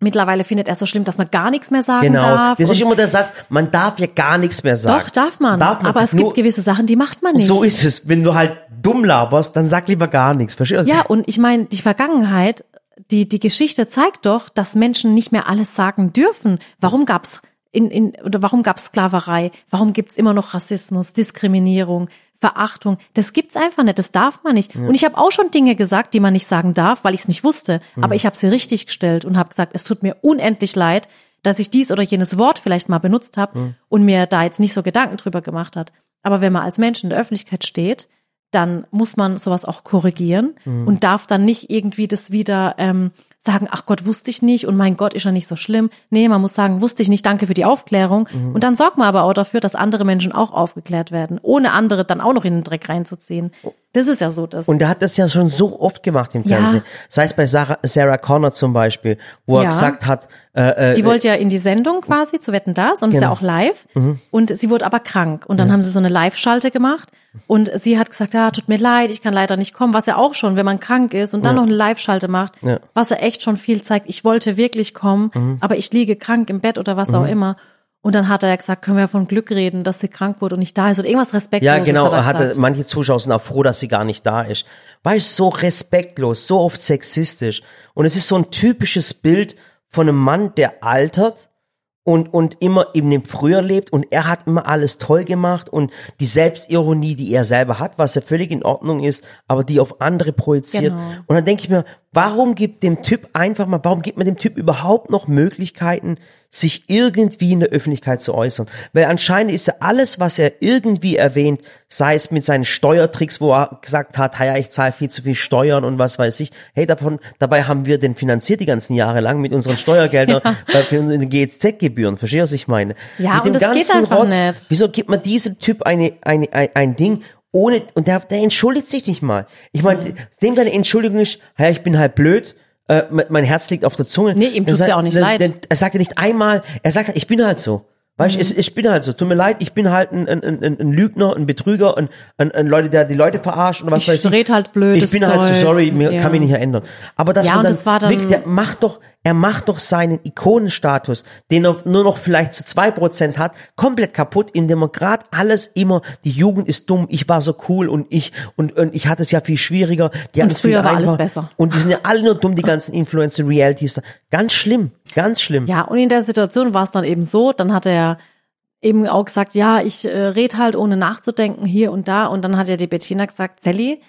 mittlerweile findet er es so schlimm, dass man gar nichts mehr sagen genau, darf. das ist immer der Satz, man darf ja gar nichts mehr sagen. doch, darf man. Darf man. Aber es Nur- gibt gewisse Sachen, die macht man nicht. So ist es. Wenn du halt dumm laberst, dann sag lieber gar nichts. Verstehst du? Ja, und ich meine, die Vergangenheit, die, die Geschichte zeigt doch, dass Menschen nicht mehr alles sagen dürfen. Warum gab's in, in, oder warum gab's Sklaverei? Warum gibt's immer noch Rassismus, Diskriminierung, Verachtung? Das gibt's einfach nicht, das darf man nicht. Und ich habe auch schon Dinge gesagt, die man nicht sagen darf, weil ich es nicht wusste. Aber ich habe sie richtig gestellt und habe gesagt, es tut mir unendlich leid, dass ich dies oder jenes Wort vielleicht mal benutzt habe und mir da jetzt nicht so Gedanken drüber gemacht hat. Aber wenn man als Mensch in der Öffentlichkeit steht, dann muss man sowas auch korrigieren und darf dann nicht irgendwie das wieder ähm, sagen, ach Gott, wusste ich nicht und mein Gott, ist ja nicht so schlimm. Nee, man muss sagen, wusste ich nicht, danke für die Aufklärung. Und dann sorgt man aber auch dafür, dass andere Menschen auch aufgeklärt werden, ohne andere dann auch noch in den Dreck reinzuziehen. Das ist ja so das. Und er hat das ja schon so oft gemacht im Ja. Fernsehen. Sei es bei Sarah, Sarah Connor zum Beispiel, wo er Ja. gesagt hat, äh, äh, die wollte ja in die Sendung quasi zu Wetten das und ist ja Genau. auch live. Und sie wurde aber krank. Und dann haben sie so eine Live-Schalte gemacht. Und sie hat gesagt, ja, tut mir leid, ich kann leider nicht kommen. Was ja auch schon, wenn man krank ist und dann noch eine Live-Schalte macht, Ja. was ja echt schon viel zeigt. Ich wollte wirklich kommen, aber ich liege krank im Bett oder was auch immer. Und dann hat er ja gesagt, können wir ja von Glück reden, dass sie krank wurde und nicht da ist oder irgendwas respektloses. ja, genau, hat er er hatte, gesagt. manche Zuschauer sind auch froh, dass sie gar nicht da ist. Weil es so respektlos, so oft sexistisch. Und es ist so ein typisches Bild von einem Mann, der altert und, und immer in dem Früher lebt und er hat immer alles toll gemacht und die Selbstironie, die er selber hat, was ja völlig in Ordnung ist, aber die auf andere projiziert. Genau. Und dann denke ich mir, warum gibt dem Typ einfach mal, warum gibt man dem Typ überhaupt noch Möglichkeiten, sich irgendwie in der Öffentlichkeit zu äußern? Weil anscheinend ist ja alles, was er irgendwie erwähnt, sei es mit seinen Steuertricks, wo er gesagt hat, ja, ich zahle viel zu viel Steuern und was weiß ich. Hey, davon, dabei haben wir den finanziert die ganzen Jahre lang mit unseren Steuergeldern, äh, für unsere GEZ-Gebühren. Verstehst du, was ich meine? Ja, mit und das geht einfach nicht. Wieso gibt man diesem Typ eine, eine, ein, ein Ding, ohne, und der, der entschuldigt sich nicht mal. Ich meine, dem deine Entschuldigung ist, ja, ich bin halt blöd, äh, mein Herz liegt auf der Zunge. Nee, ihm tut's ja auch nicht dann- leid. dann- Er sagt ja nicht einmal, er sagt, ich bin halt so. Weißt du, Mhm. ich, ich bin halt so. Tut mir leid, ich bin halt ein, ein, ein, ein Lügner, ein Betrüger, ein, ein, ein Leute, der die Leute verarscht und was Ich weiß ich. red halt blödes Ich bin halt so Zeug. sorry, mir Ja. kann mich nicht ändern. Aber das Ja, und dann, das war dann- wirklich, der macht doch, er macht doch seinen Ikonenstatus, den er nur noch vielleicht zu zwei Prozent hat, komplett kaputt, indem er gerade alles immer, die Jugend ist dumm, ich war so cool und ich, und, und ich hatte es ja viel schwieriger. Die hatten es viel früher war alles einfacher. besser. Und die sind ja alle nur dumm, die ganzen Influencer Realities. Ganz schlimm, ganz schlimm. Ja, und in der Situation war es dann eben so, dann hat er eben auch gesagt, ja, ich äh, red halt ohne nachzudenken hier und da und dann hat ja die Bettina gesagt, Sally,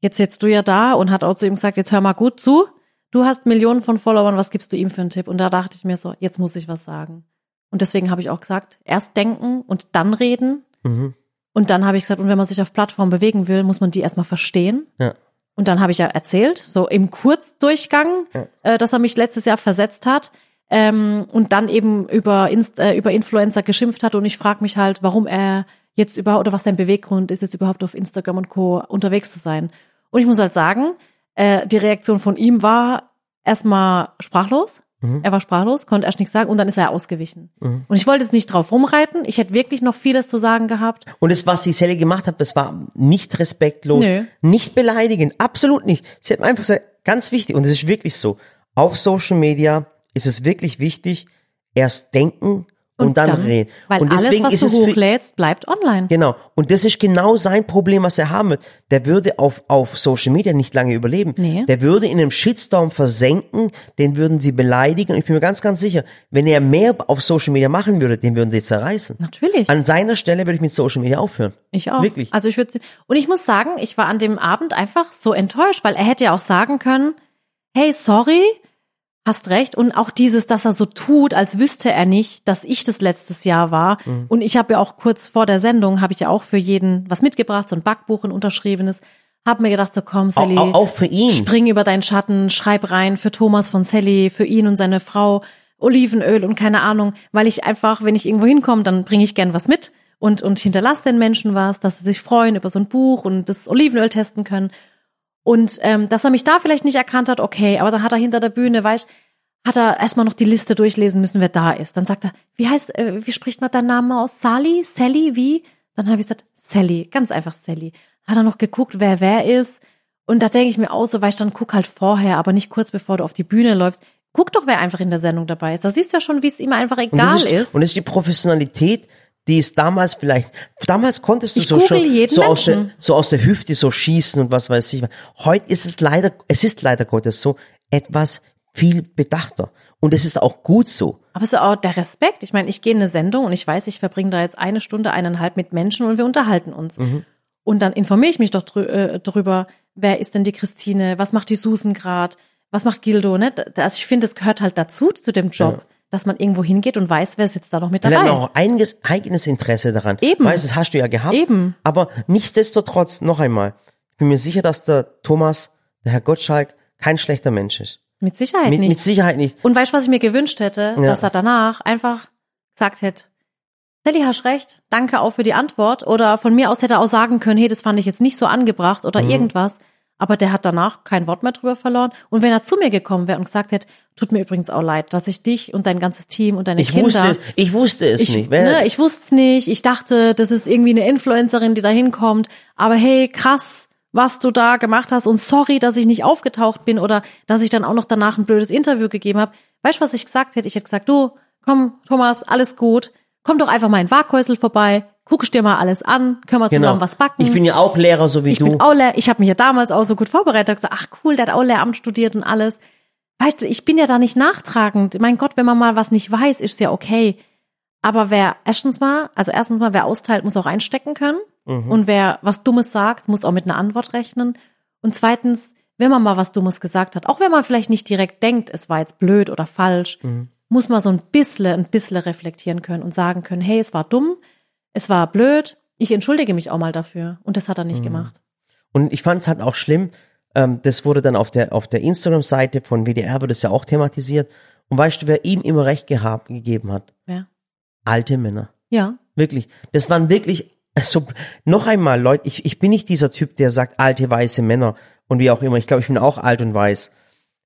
jetzt sitzt du ja da und hat auch zu ihm gesagt, jetzt hör mal gut zu, du hast Millionen von Followern, was gibst du ihm für einen Tipp? Und da dachte ich mir so, jetzt muss ich was sagen. Und deswegen habe ich auch gesagt, erst denken und dann reden. Mhm. Und dann habe ich gesagt, und wenn man sich auf Plattformen bewegen will, muss man die erstmal verstehen. Ja. Und dann habe ich ja erzählt, so im Kurzdurchgang, äh, dass er mich letztes Jahr versetzt hat. Ähm, und dann eben über, Inst äh, über Influencer geschimpft hat. Und ich frage mich halt, warum er jetzt überhaupt, oder was sein Beweggrund ist, jetzt überhaupt auf Instagram und Co. unterwegs zu sein. Und ich muss halt sagen, äh, die Reaktion von ihm war erstmal sprachlos. Er war sprachlos, konnte erst nichts sagen und dann ist er ausgewichen. Und ich wollte jetzt nicht drauf rumreiten. Ich hätte wirklich noch vieles zu sagen gehabt. Und das, was die Sally gemacht hat, das war nicht respektlos, Nö. nicht beleidigend, absolut nicht. Sie hat einfach gesagt, ganz wichtig, und es ist wirklich so, auf Social Media ist es wirklich wichtig, erst denken und, dann, reden. Weil und alles, deswegen was ist du für, hochlädst, bleibt online. Genau. Und das ist genau sein Problem, was er haben wird. Der würde auf, auf Social Media nicht lange überleben. Nee. Der würde in einem Shitstorm versenken, den würden sie beleidigen. Und ich bin mir ganz, ganz sicher, wenn er mehr auf Social Media machen würde, den würden sie zerreißen. Natürlich. An seiner Stelle würde ich mit Social Media aufhören. Ich auch. Wirklich. Also ich würde und ich muss sagen, ich war an dem Abend einfach so enttäuscht, weil er hätte ja auch sagen können, hey, sorry, hast recht und auch dieses, dass er so tut, als wüsste er nicht, dass ich das letztes Jahr war Mhm. und ich habe ja auch kurz vor der Sendung habe ich ja auch für jeden was mitgebracht, so ein Backbuch, ein unterschriebenes. Hab mir gedacht, so komm, Sally, Auch, auch für ihn. spring über deinen Schatten, schreib rein für Thomas von Sally, für ihn und seine Frau, Olivenöl und keine Ahnung, weil ich einfach, wenn ich irgendwo hinkomme, dann bringe ich gern was mit und, und hinterlasse den Menschen was, dass sie sich freuen über so ein Buch und das Olivenöl testen können. Und ähm, dass er mich da vielleicht nicht erkannt hat, okay, aber dann hat er hinter der Bühne, weißt hat er erstmal noch die Liste durchlesen müssen, wer da ist. Dann sagt er, wie heißt, äh, wie spricht man deinen Namen aus? Sally? Sally? Wie? Dann habe ich gesagt, Sally, ganz einfach Sally. Hat er noch geguckt, wer wer ist. Und da denke ich mir auch so, weißt du, dann guck halt vorher, aber nicht kurz bevor du auf die Bühne läufst. Guck doch, wer einfach in der Sendung dabei ist. Da siehst du ja schon, wie es ihm einfach Und egal das ist, ist. Und das ist die Professionalität, die ist damals vielleicht, damals konntest du Ich so schon, so aus, der, so aus der Hüfte so schießen und was weiß ich. Heute ist es leider, es ist leider Gottes so etwas viel bedachter. Und es ist auch gut so. Aber es ist auch der Respekt. Ich meine, ich gehe in eine Sendung und ich weiß, ich verbringe da jetzt eine Stunde, eineinhalb mit Menschen und wir unterhalten uns. Und dann informiere ich mich doch drü äh, drüber, wer ist denn die Christine, was macht die Susan grad, was macht Gildo, ne? Also ich finde, es gehört halt dazu, zu dem Job, dass man irgendwo hingeht und weiß, wer sitzt da noch mit dabei. auch eigenes, eigenes Interesse daran. Eben. Weißt, du, das hast du ja gehabt. Eben. Aber nichtsdestotrotz, noch einmal, ich bin mir sicher, dass der Thomas, der Herr Gottschalk, kein schlechter Mensch ist. Mit Sicherheit Mit, nicht. mit Sicherheit nicht. Und weißt du, was ich mir gewünscht hätte? Ja. Dass er danach einfach gesagt hätte, Sally, hast recht, danke auch für die Antwort. Oder von mir aus hätte er auch sagen können, hey, das fand ich jetzt nicht so angebracht Mhm. oder irgendwas. Aber der hat danach kein Wort mehr drüber verloren. Und wenn er zu mir gekommen wäre und gesagt hätte, tut mir übrigens auch leid, dass ich dich und dein ganzes Team und deine Ich Kinder. wusste es, ich wusste es ich, nicht. Ne, ich wusste es nicht. Ich dachte, das ist irgendwie eine Influencerin, die da hinkommt. Aber hey, krass, was du da gemacht hast. Und sorry, dass ich nicht aufgetaucht bin oder dass ich dann auch noch danach ein blödes Interview gegeben habe. Weißt du, was ich gesagt hätte? Ich hätte gesagt, du, komm, Thomas, alles gut. Komm doch einfach mal in Waghäusel vorbei. Guckst dir mal alles an. Können wir zusammen was backen. Genau. Ich bin ja auch Lehrer, so wie Ich du. bin auch Lehr ich habe mich ja damals auch so gut vorbereitet, gesagt, ach cool, der hat auch Lehramt studiert und alles. Weißt du, ich bin ja da nicht nachtragend. Mein Gott, wenn man mal was nicht weiß, ist ja okay. Aber wer erstens mal, also erstens mal, wer austeilt, muss auch einstecken können. Und wer was Dummes sagt, muss auch mit einer Antwort rechnen. Und zweitens, wenn man mal was Dummes gesagt hat, auch wenn man vielleicht nicht direkt denkt, es war jetzt blöd oder falsch, muss man so ein bisschen, ein bisschen reflektieren können und sagen können, hey, es war dumm, es war blöd, ich entschuldige mich auch mal dafür. Und das hat er nicht gemacht. Und ich fand es halt auch schlimm, ähm, das wurde dann auf der, auf der Instagram-Seite von WDR, wird es ja auch thematisiert. Und weißt du, wer ihm immer recht gehabt, gegeben hat? Ja. Alte Männer. Ja. Wirklich. Das waren wirklich, also, noch einmal, Leute, ich, ich bin nicht dieser Typ, der sagt, alte weiße Männer und wie auch immer. Ich glaube, ich bin auch alt und weiß.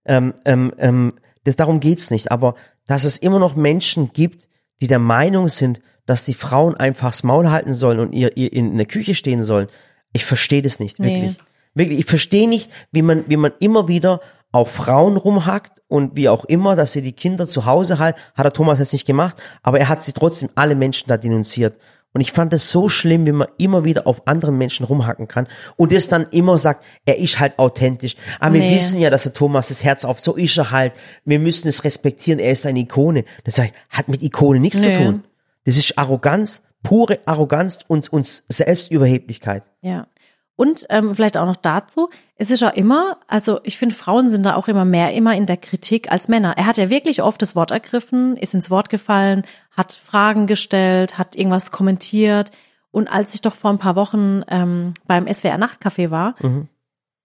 Ähm, ähm, ähm, das, darum geht's nicht. Aber dass es immer noch Menschen gibt, die der Meinung sind, dass die Frauen einfach das Maul halten sollen und ihr, ihr in der Küche stehen sollen. Ich verstehe das nicht, Nee. wirklich. Wirklich, ich verstehe nicht, wie man, wie man immer wieder auf Frauen rumhackt und wie auch immer, dass sie die Kinder zu Hause halten. Hat der Thomas jetzt nicht gemacht, aber er hat sie trotzdem alle Menschen da denunziert. Und ich fand es so schlimm, wie man immer wieder auf anderen Menschen rumhacken kann und das dann immer sagt, er ist halt authentisch. Aber wir Nee. wissen ja, dass der Thomas das Herz auf, so ist er halt. Wir müssen es respektieren, er ist eine Ikone. Das ich, hat mit Ikone nichts zu Nee. tun. Das ist Arroganz, pure Arroganz und, und Selbstüberheblichkeit. Ja. Und ähm, vielleicht auch noch dazu, es ist ja immer, also ich finde, Frauen sind da auch immer mehr, immer in der Kritik als Männer. Er hat ja wirklich oft das Wort ergriffen, ist ins Wort gefallen, hat Fragen gestellt, hat irgendwas kommentiert. Und als ich doch vor ein paar Wochen ähm, beim SWR Nachtcafé war,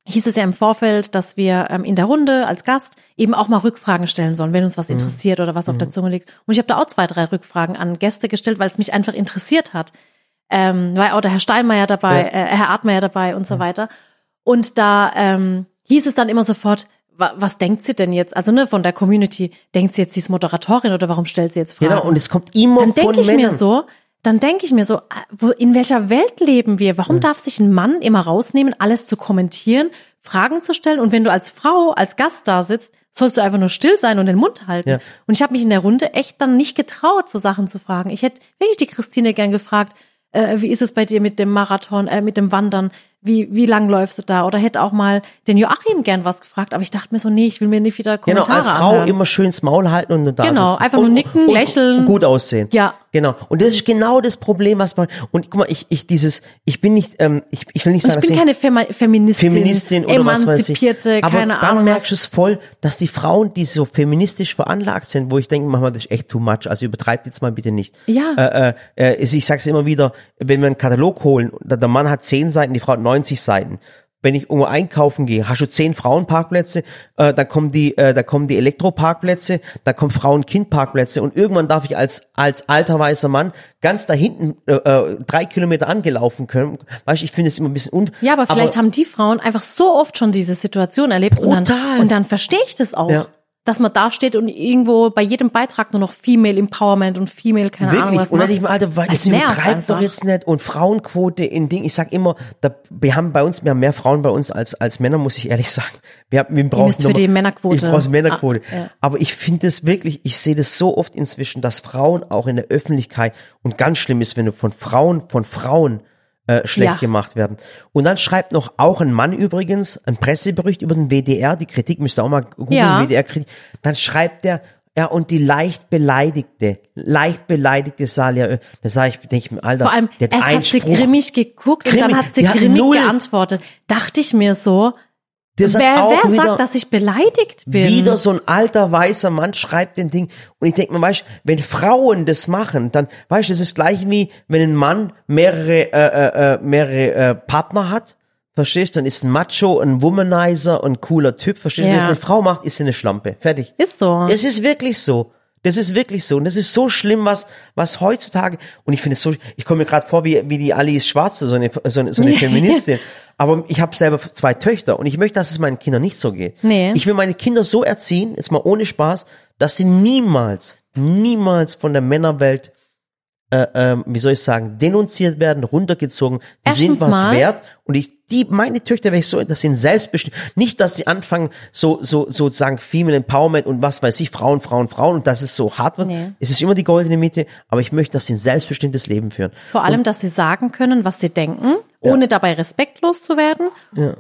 hieß es ja im Vorfeld, dass wir ähm, in der Runde als Gast eben auch mal Rückfragen stellen sollen, wenn uns was interessiert oder was auf der Zunge liegt. Und ich habe da auch zwei, drei Rückfragen an Gäste gestellt, weil es mich einfach interessiert hat. Ähm, war auch der Herr Steinmeier dabei, Ja. äh, Herr Artmeier dabei und so weiter. Und da ähm, hieß es dann immer sofort, wa was denkt sie denn jetzt? Also ne, von der Community, denkt sie jetzt, sie ist Moderatorin oder warum stellt sie jetzt Fragen? Genau, und es kommt immer dann von denke ich Männern. mir so, dann denke ich mir so, ah, in welcher Welt leben wir? Warum darf sich ein Mann immer rausnehmen, alles zu kommentieren, Fragen zu stellen? Und wenn du als Frau, als Gast da sitzt, sollst du einfach nur still sein und den Mund halten. Ja. Und ich habe mich in der Runde echt dann nicht getraut, so Sachen zu fragen. Ich hätte wirklich die Christine gern gefragt, äh, wie ist es bei dir mit dem Marathon, äh, mit dem Wandern? Wie, wie lang läufst du da? Oder hätte auch mal den Joachim gern was gefragt. Aber ich dachte mir so, nee, ich will mir nicht wieder Genau, Kommentare als Frau anhören. immer schön ins Maul halten und da Genau, sitzen. einfach nur und, nicken, und, lächeln. Und gut aussehen. Ja. Genau. Und das ist genau das Problem, was man, und guck mal, ich, ich dieses, ich bin nicht, ähm, ich, ich will nicht sagen, ich bin keine Fema Feministin, Feministin oder was weiß ich. Aber keine dann Ahnung. merkst du es voll, dass die Frauen, die so feministisch veranlagt sind, wo ich denke, manchmal das ist echt too much, also übertreibt jetzt mal bitte nicht. Ja. Äh, äh, äh, ich sag's immer wieder, wenn wir einen Katalog holen, der Mann hat zehn Seiten, die Frau hat 90 Seiten. Wenn ich irgendwo einkaufen gehe, hast du zehn Frauenparkplätze, äh, da kommen die, äh, da kommen die Elektroparkplätze, da kommen Frauen-Kind-Parkplätze und irgendwann darf ich als als alter weißer Mann ganz da hinten äh, äh, drei Kilometer angelaufen können. Weißt, du, ich finde es immer ein bisschen un. Ja, aber vielleicht haben die Frauen einfach so oft schon diese Situation erlebt. Und Brutal. dann, und dann verstehe ich das auch. Ja. Dass man da steht und irgendwo bei jedem Beitrag nur noch Female Empowerment und Female, keine Wirklich. Ahnung was und dann denke ich mir, Alter, weil jetzt übertreibt doch jetzt nicht. Und Frauenquote in Ding. Ich sag immer, da, wir haben bei uns, wir haben mehr Frauen bei uns als, als Männer, muss ich ehrlich sagen. Wir, haben, wir brauchen für die Männerquote- Ich brauche Männerquote. Ah, ja. Aber ich finde es wirklich, ich sehe das so oft inzwischen, dass Frauen auch in der Öffentlichkeit und ganz schlimm ist, wenn du von Frauen, von Frauen äh, schlecht Ja. gemacht werden. Und dann schreibt noch auch ein Mann übrigens, ein Pressebericht über den WDR, die Kritik müsst ihr auch mal googeln, Ja. WDR-Kritik. Dann schreibt der, ja, und die leicht beleidigte, leicht beleidigte Salia, Ö. da sage ich, denke ich mir, Alter, Vor allem, der hat erst hat sie grimmig geguckt und Grimmig. dann hat sie grimmig geantwortet. Dachte ich mir so, Wer, auch wer wieder- sagt, dass ich beleidigt bin? Wieder so ein alter weißer Mann schreibt den Ding. Und ich denke mir, weißt wenn Frauen das machen, dann, weißt du, das ist gleich wie, wenn ein Mann mehrere, äh, äh, äh, mehrere äh, Partner hat. Verstehst? Dann ist ein Macho, ein Womanizer, ein cooler Typ. Verstehst? Wenn Ja. es eine Frau macht, ist sie eine Schlampe. Fertig. Ist so. Es ist wirklich so. Das ist wirklich so. Und das ist so schlimm, was, was heutzutage, und ich finde es so, ich komme mir gerade vor, wie, wie die Alice Schwarze, so eine, so eine, so eine Feministin. Aber ich habe selber zwei Töchter und ich möchte, dass es meinen Kindern nicht so geht. Nee. Ich will meine Kinder so erziehen, jetzt mal ohne Spaß, dass sie niemals, niemals von der Männerwelt, äh, ähm, wie soll ich sagen, denunziert werden, runtergezogen. Die sind Erstens was mal- wert. Und ich, die, meine Töchter werde ich so, dass sie selbstbestimmt, nicht, dass sie anfangen, so, so, sozusagen Female Empowerment und was weiß ich, Frauen, Frauen, Frauen und dass es so hart wird. Nee. Es ist immer die goldene Mitte, aber ich möchte, dass sie ein selbstbestimmtes Leben führen. Vor allem, dass sie sagen können, was sie denken, ohne dabei respektlos zu werden.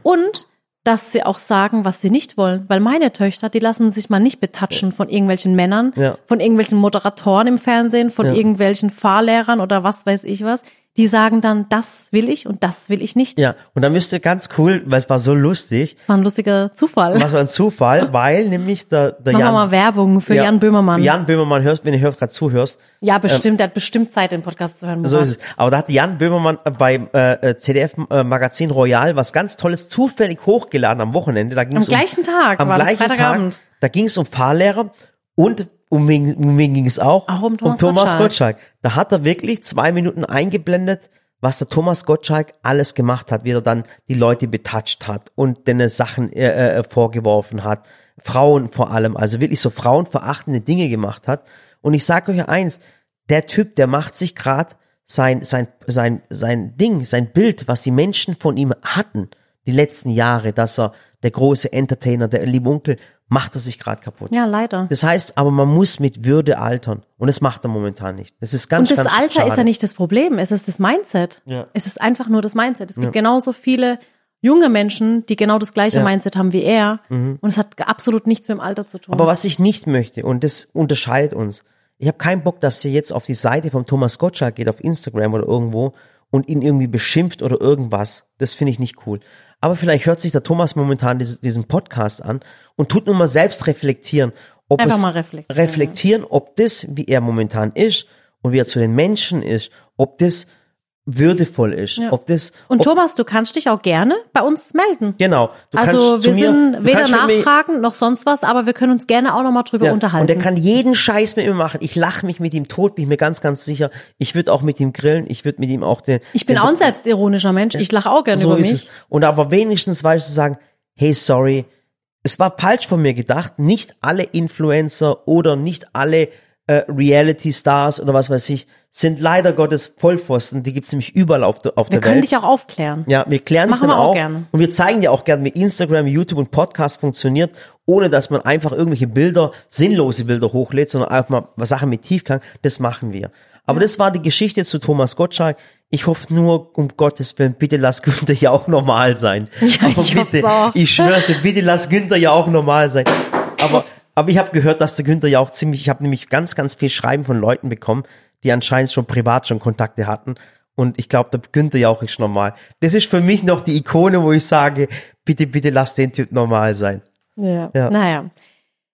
Und dass sie auch sagen, was sie nicht wollen. Weil meine Töchter, die lassen sich mal nicht betatschen von irgendwelchen Männern, Ja. von irgendwelchen Moderatoren im Fernsehen, von Ja. irgendwelchen Fahrlehrern oder was weiß ich was. Die sagen dann, das will ich und das will ich nicht. Ja, und dann müsste ganz cool, weil es war so lustig, War ein lustiger Zufall. war ein Zufall, weil nämlich der, der Machen wir Jan, mal Werbung für Ja, Jan Böhmermann. Jan Böhmermann hörst, wenn du gerade zuhörst, ja, bestimmt, der hat bestimmt Zeit, den Podcast zu hören. So ist es. Aber da hat Jan Böhmermann äh, bei äh, ZDF äh, Magazin Royal was ganz Tolles zufällig hochgeladen am Wochenende. Da ging's Am gleichen Tag am war gleichen Freitagabend. Tag. Da ging es um Fahrlehrer und um wen, um wen ging es auch? Auch um Thomas Thomas Gottschalk. Gottschalk. Da hat er wirklich zwei Minuten eingeblendet, was der Thomas Gottschalk alles gemacht hat, wie er dann die Leute betatscht hat und denen Sachen äh, äh, vorgeworfen hat. Frauen vor allem, also wirklich so frauenverachtende Dinge gemacht hat. Und ich sage euch eins, der Typ, der macht sich gerade sein, sein, sein, sein Ding, sein Bild, was die Menschen von ihm hatten, die letzten Jahre, dass er der große Entertainer, der liebe Onkel, macht er sich gerade kaputt. Ja, leider. Das heißt, aber man muss mit Würde altern. Und das macht er momentan nicht. Das ist ganz, Und das ganz Alter schade. ist ja nicht das Problem, es ist das Mindset. Ja. Es ist einfach nur das Mindset. Es gibt genauso viele junge Menschen, die genau das gleiche Ja. Mhm. Mindset haben wie er. Und es hat absolut nichts mit dem Alter zu tun. Aber was ich nicht möchte, und das unterscheidet uns, ich habe keinen Bock, dass ihr jetzt auf die Seite von Thomas Gottschalk geht, auf Instagram oder irgendwo, und ihn irgendwie beschimpft oder irgendwas. Das finde ich nicht cool. Aber vielleicht hört sich der Thomas momentan diesen, Podcast an und tut nur mal selbst reflektieren, ob Einfach mal reflektieren, reflektieren, ob das, wie er momentan ist und wie er zu den Menschen ist, ob das würdevoll ist, ob das Und ob, Thomas, du kannst dich auch gerne bei uns melden. genau. Du also wir mir, sind weder nachtragend noch sonst was, aber wir können uns gerne auch nochmal drüber Ja, unterhalten. Und er kann jeden Scheiß mit mir machen. Ich lache mich mit ihm tot, bin ich mir ganz, ganz sicher. Ich würde auch mit ihm grillen. Ich würde mit ihm auch den. ich bin den, auch ein selbstironischer Mensch. Ich lache auch gerne so über ist mich. es. Und aber wenigstens weißt du sagen, hey, sorry, es war falsch von mir gedacht. Nicht alle Influencer oder nicht alle äh, Reality Stars oder was weiß ich sind leider Gottes Vollpfosten. Die gibt's nämlich überall auf, der auf Wir der können Welt. dich auch aufklären. Ja, wir klären dich Machen dann wir auch gerne. Und wir zeigen dir auch gerne, wie Instagram, YouTube und Podcast funktioniert, ohne dass man einfach irgendwelche Bilder, sinnlose Bilder hochlädt, sondern einfach mal Sachen mit Tiefgang. Das machen wir. Aber das war die Geschichte zu Thomas Gottschalk. Ich hoffe nur, um Gottes Willen, bitte lass Günther ja auch normal sein. Ja, Aber ich bitte, auch. ich schwör's dir, bitte lass Günther ja auch normal sein. Aber, aber ich habe gehört, dass der Günther ja auch ziemlich, ich habe nämlich ganz, ganz viel Schreiben von Leuten bekommen, die anscheinend schon privat schon Kontakte hatten. Und ich glaube, der Günther ja auch ist normal. Das ist für mich noch die Ikone, wo ich sage, bitte, bitte lass den Typ normal sein. Ja. Ja. Naja.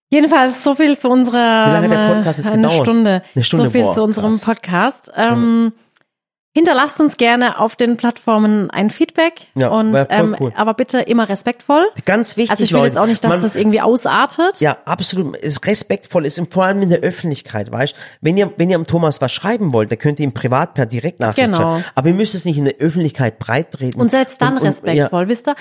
Jedenfalls so viel zu unserer Wie lange der Podcast jetzt eine gedauert? Stunde. Eine Stunde, so viel boah, zu unserem krass. Podcast. Ähm, Hinterlasst uns gerne auf den Plattformen ein Feedback Ja, und ähm, cool. aber bitte immer respektvoll. Ganz wichtig, Also ich will Leute. jetzt auch nicht, dass Man- das irgendwie ausartet. Ja, absolut. Es respektvoll ist vor allem in der Öffentlichkeit, weißt? Wenn ihr, wenn ihr am Thomas was schreiben wollt, dann könnt ihr ihm privat per Direktnachricht Genau. schreiben. Aber ihr müsst es nicht in der Öffentlichkeit breit treten. Und selbst dann und, und, respektvoll, wisst ihr?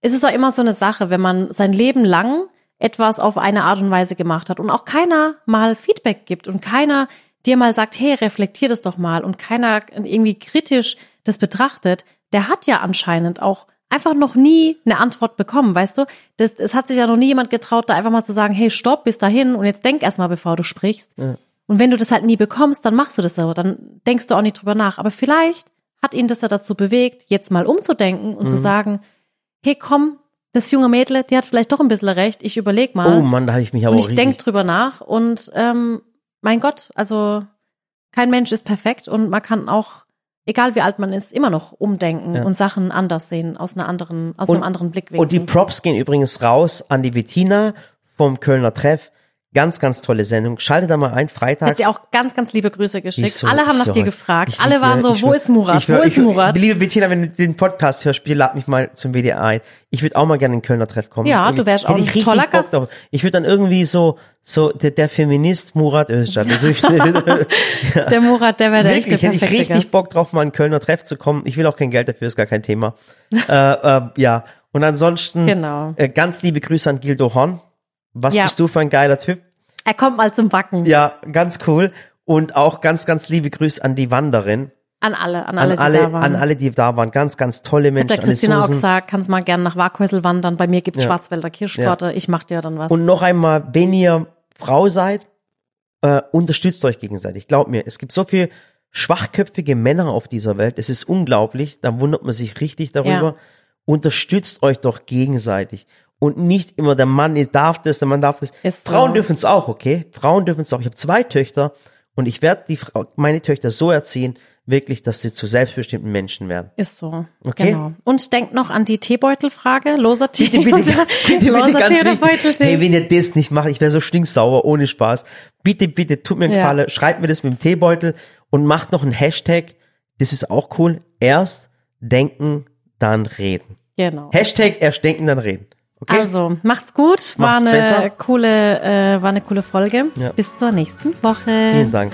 Es ist auch immer so eine Sache, wenn man sein Leben lang etwas auf eine Art und Weise gemacht hat und auch keiner mal Feedback gibt und keiner dir mal sagt, hey, reflektier das doch mal und keiner irgendwie kritisch das betrachtet, der hat ja anscheinend auch einfach noch nie eine Antwort bekommen, weißt du? Das, es hat sich ja noch nie jemand getraut, da einfach mal zu sagen, hey, stopp, bis dahin und jetzt denk erst mal, bevor du sprichst. Und wenn du das halt nie bekommst, dann machst du das so, dann denkst du auch nicht drüber nach. Aber vielleicht hat ihn das ja dazu bewegt, jetzt mal umzudenken und zu sagen, hey, komm, das junge Mädel, die hat vielleicht doch ein bisschen recht, ich überleg mal. Oh Mann, da habe ich mich aber und ich denk drüber nach und ähm, mein Gott, also kein Mensch ist perfekt und man kann auch, egal wie alt man ist, immer noch umdenken Ja. und Sachen anders sehen, aus einer anderen, aus Und- einem anderen Blickwinkel. Und die Props gehen übrigens raus an die Bettina vom Kölner Treff. Ganz, ganz tolle Sendung. Schaltet da mal ein, hat freitags. dir auch ganz, ganz liebe Grüße geschickt. so- Alle haben nach ich- dir gefragt. ich Alle waren so, ich wo ist Murat? ich wür- wo ist ich Murat? Liebe Bettina, wenn du den Podcast hörst, bitte lad mich mal zum WDR ein. Ich würde auch mal gerne in Kölner Treff kommen. Ja, Irgendwie du wärst auch ein ich toller Gast. drauf. Ich würde dann irgendwie so, so der, der Feminist Murat Özcan. Also ich, Der Murat, der wäre der echte Wirklich, hätte ich richtig Gast. Bock drauf, mal in Kölner Treff zu kommen. Ich will auch kein Geld dafür, ist gar kein Thema. äh, äh, ja, und ansonsten Genau. äh, ganz liebe Grüße an Gildo Horn. Was Ja. bist du für ein geiler Typ? Er kommt mal zum Backen. Ja, ganz cool. Und auch ganz, ganz liebe Grüße an die Wanderin. An alle, an alle, An die alle, da waren. an alle, die da waren. Ganz, ganz tolle Menschen. der Alle Christina auch gesagt, kannst mal gerne nach Waghäusel wandern. Bei mir gibt's Ja. Schwarzwälder Kirschtorte. Ich mach dir dann was. Und noch einmal, wenn ihr Frau seid, äh, unterstützt euch gegenseitig. Glaubt mir, es gibt so viel schwachköpfige Männer auf dieser Welt. Es ist unglaublich. Da wundert man sich richtig darüber. Ja. Unterstützt euch doch gegenseitig. Und nicht immer der Mann darf das, der Mann darf das. Ist so. Frauen dürfen es auch, okay? Frauen dürfen es auch. Ich habe zwei Töchter und ich werde die Frau, meine Töchter so erziehen, wirklich, dass sie zu selbstbestimmten Menschen werden. Ist so. Okay. Genau. Und denkt noch an die Teebeutelfrage. Loser Tee. Bitte, bitte, bitte, bitte Loser ganz Tee oder. Beuteltee? Hey, wenn ihr das nicht macht, ich wäre so stinksauer, ohne Spaß. Bitte, bitte, tut mir einen Ja. Gefallen, schreibt mir das mit dem Teebeutel und macht noch einen Hashtag. Das ist auch cool. Erst denken, dann reden. Genau. Hashtag erst denken, dann reden. Okay? Also, macht's gut. War Macht's eine besser. coole, äh, war eine coole Folge. Ja. Bis zur nächsten Woche. Vielen Dank.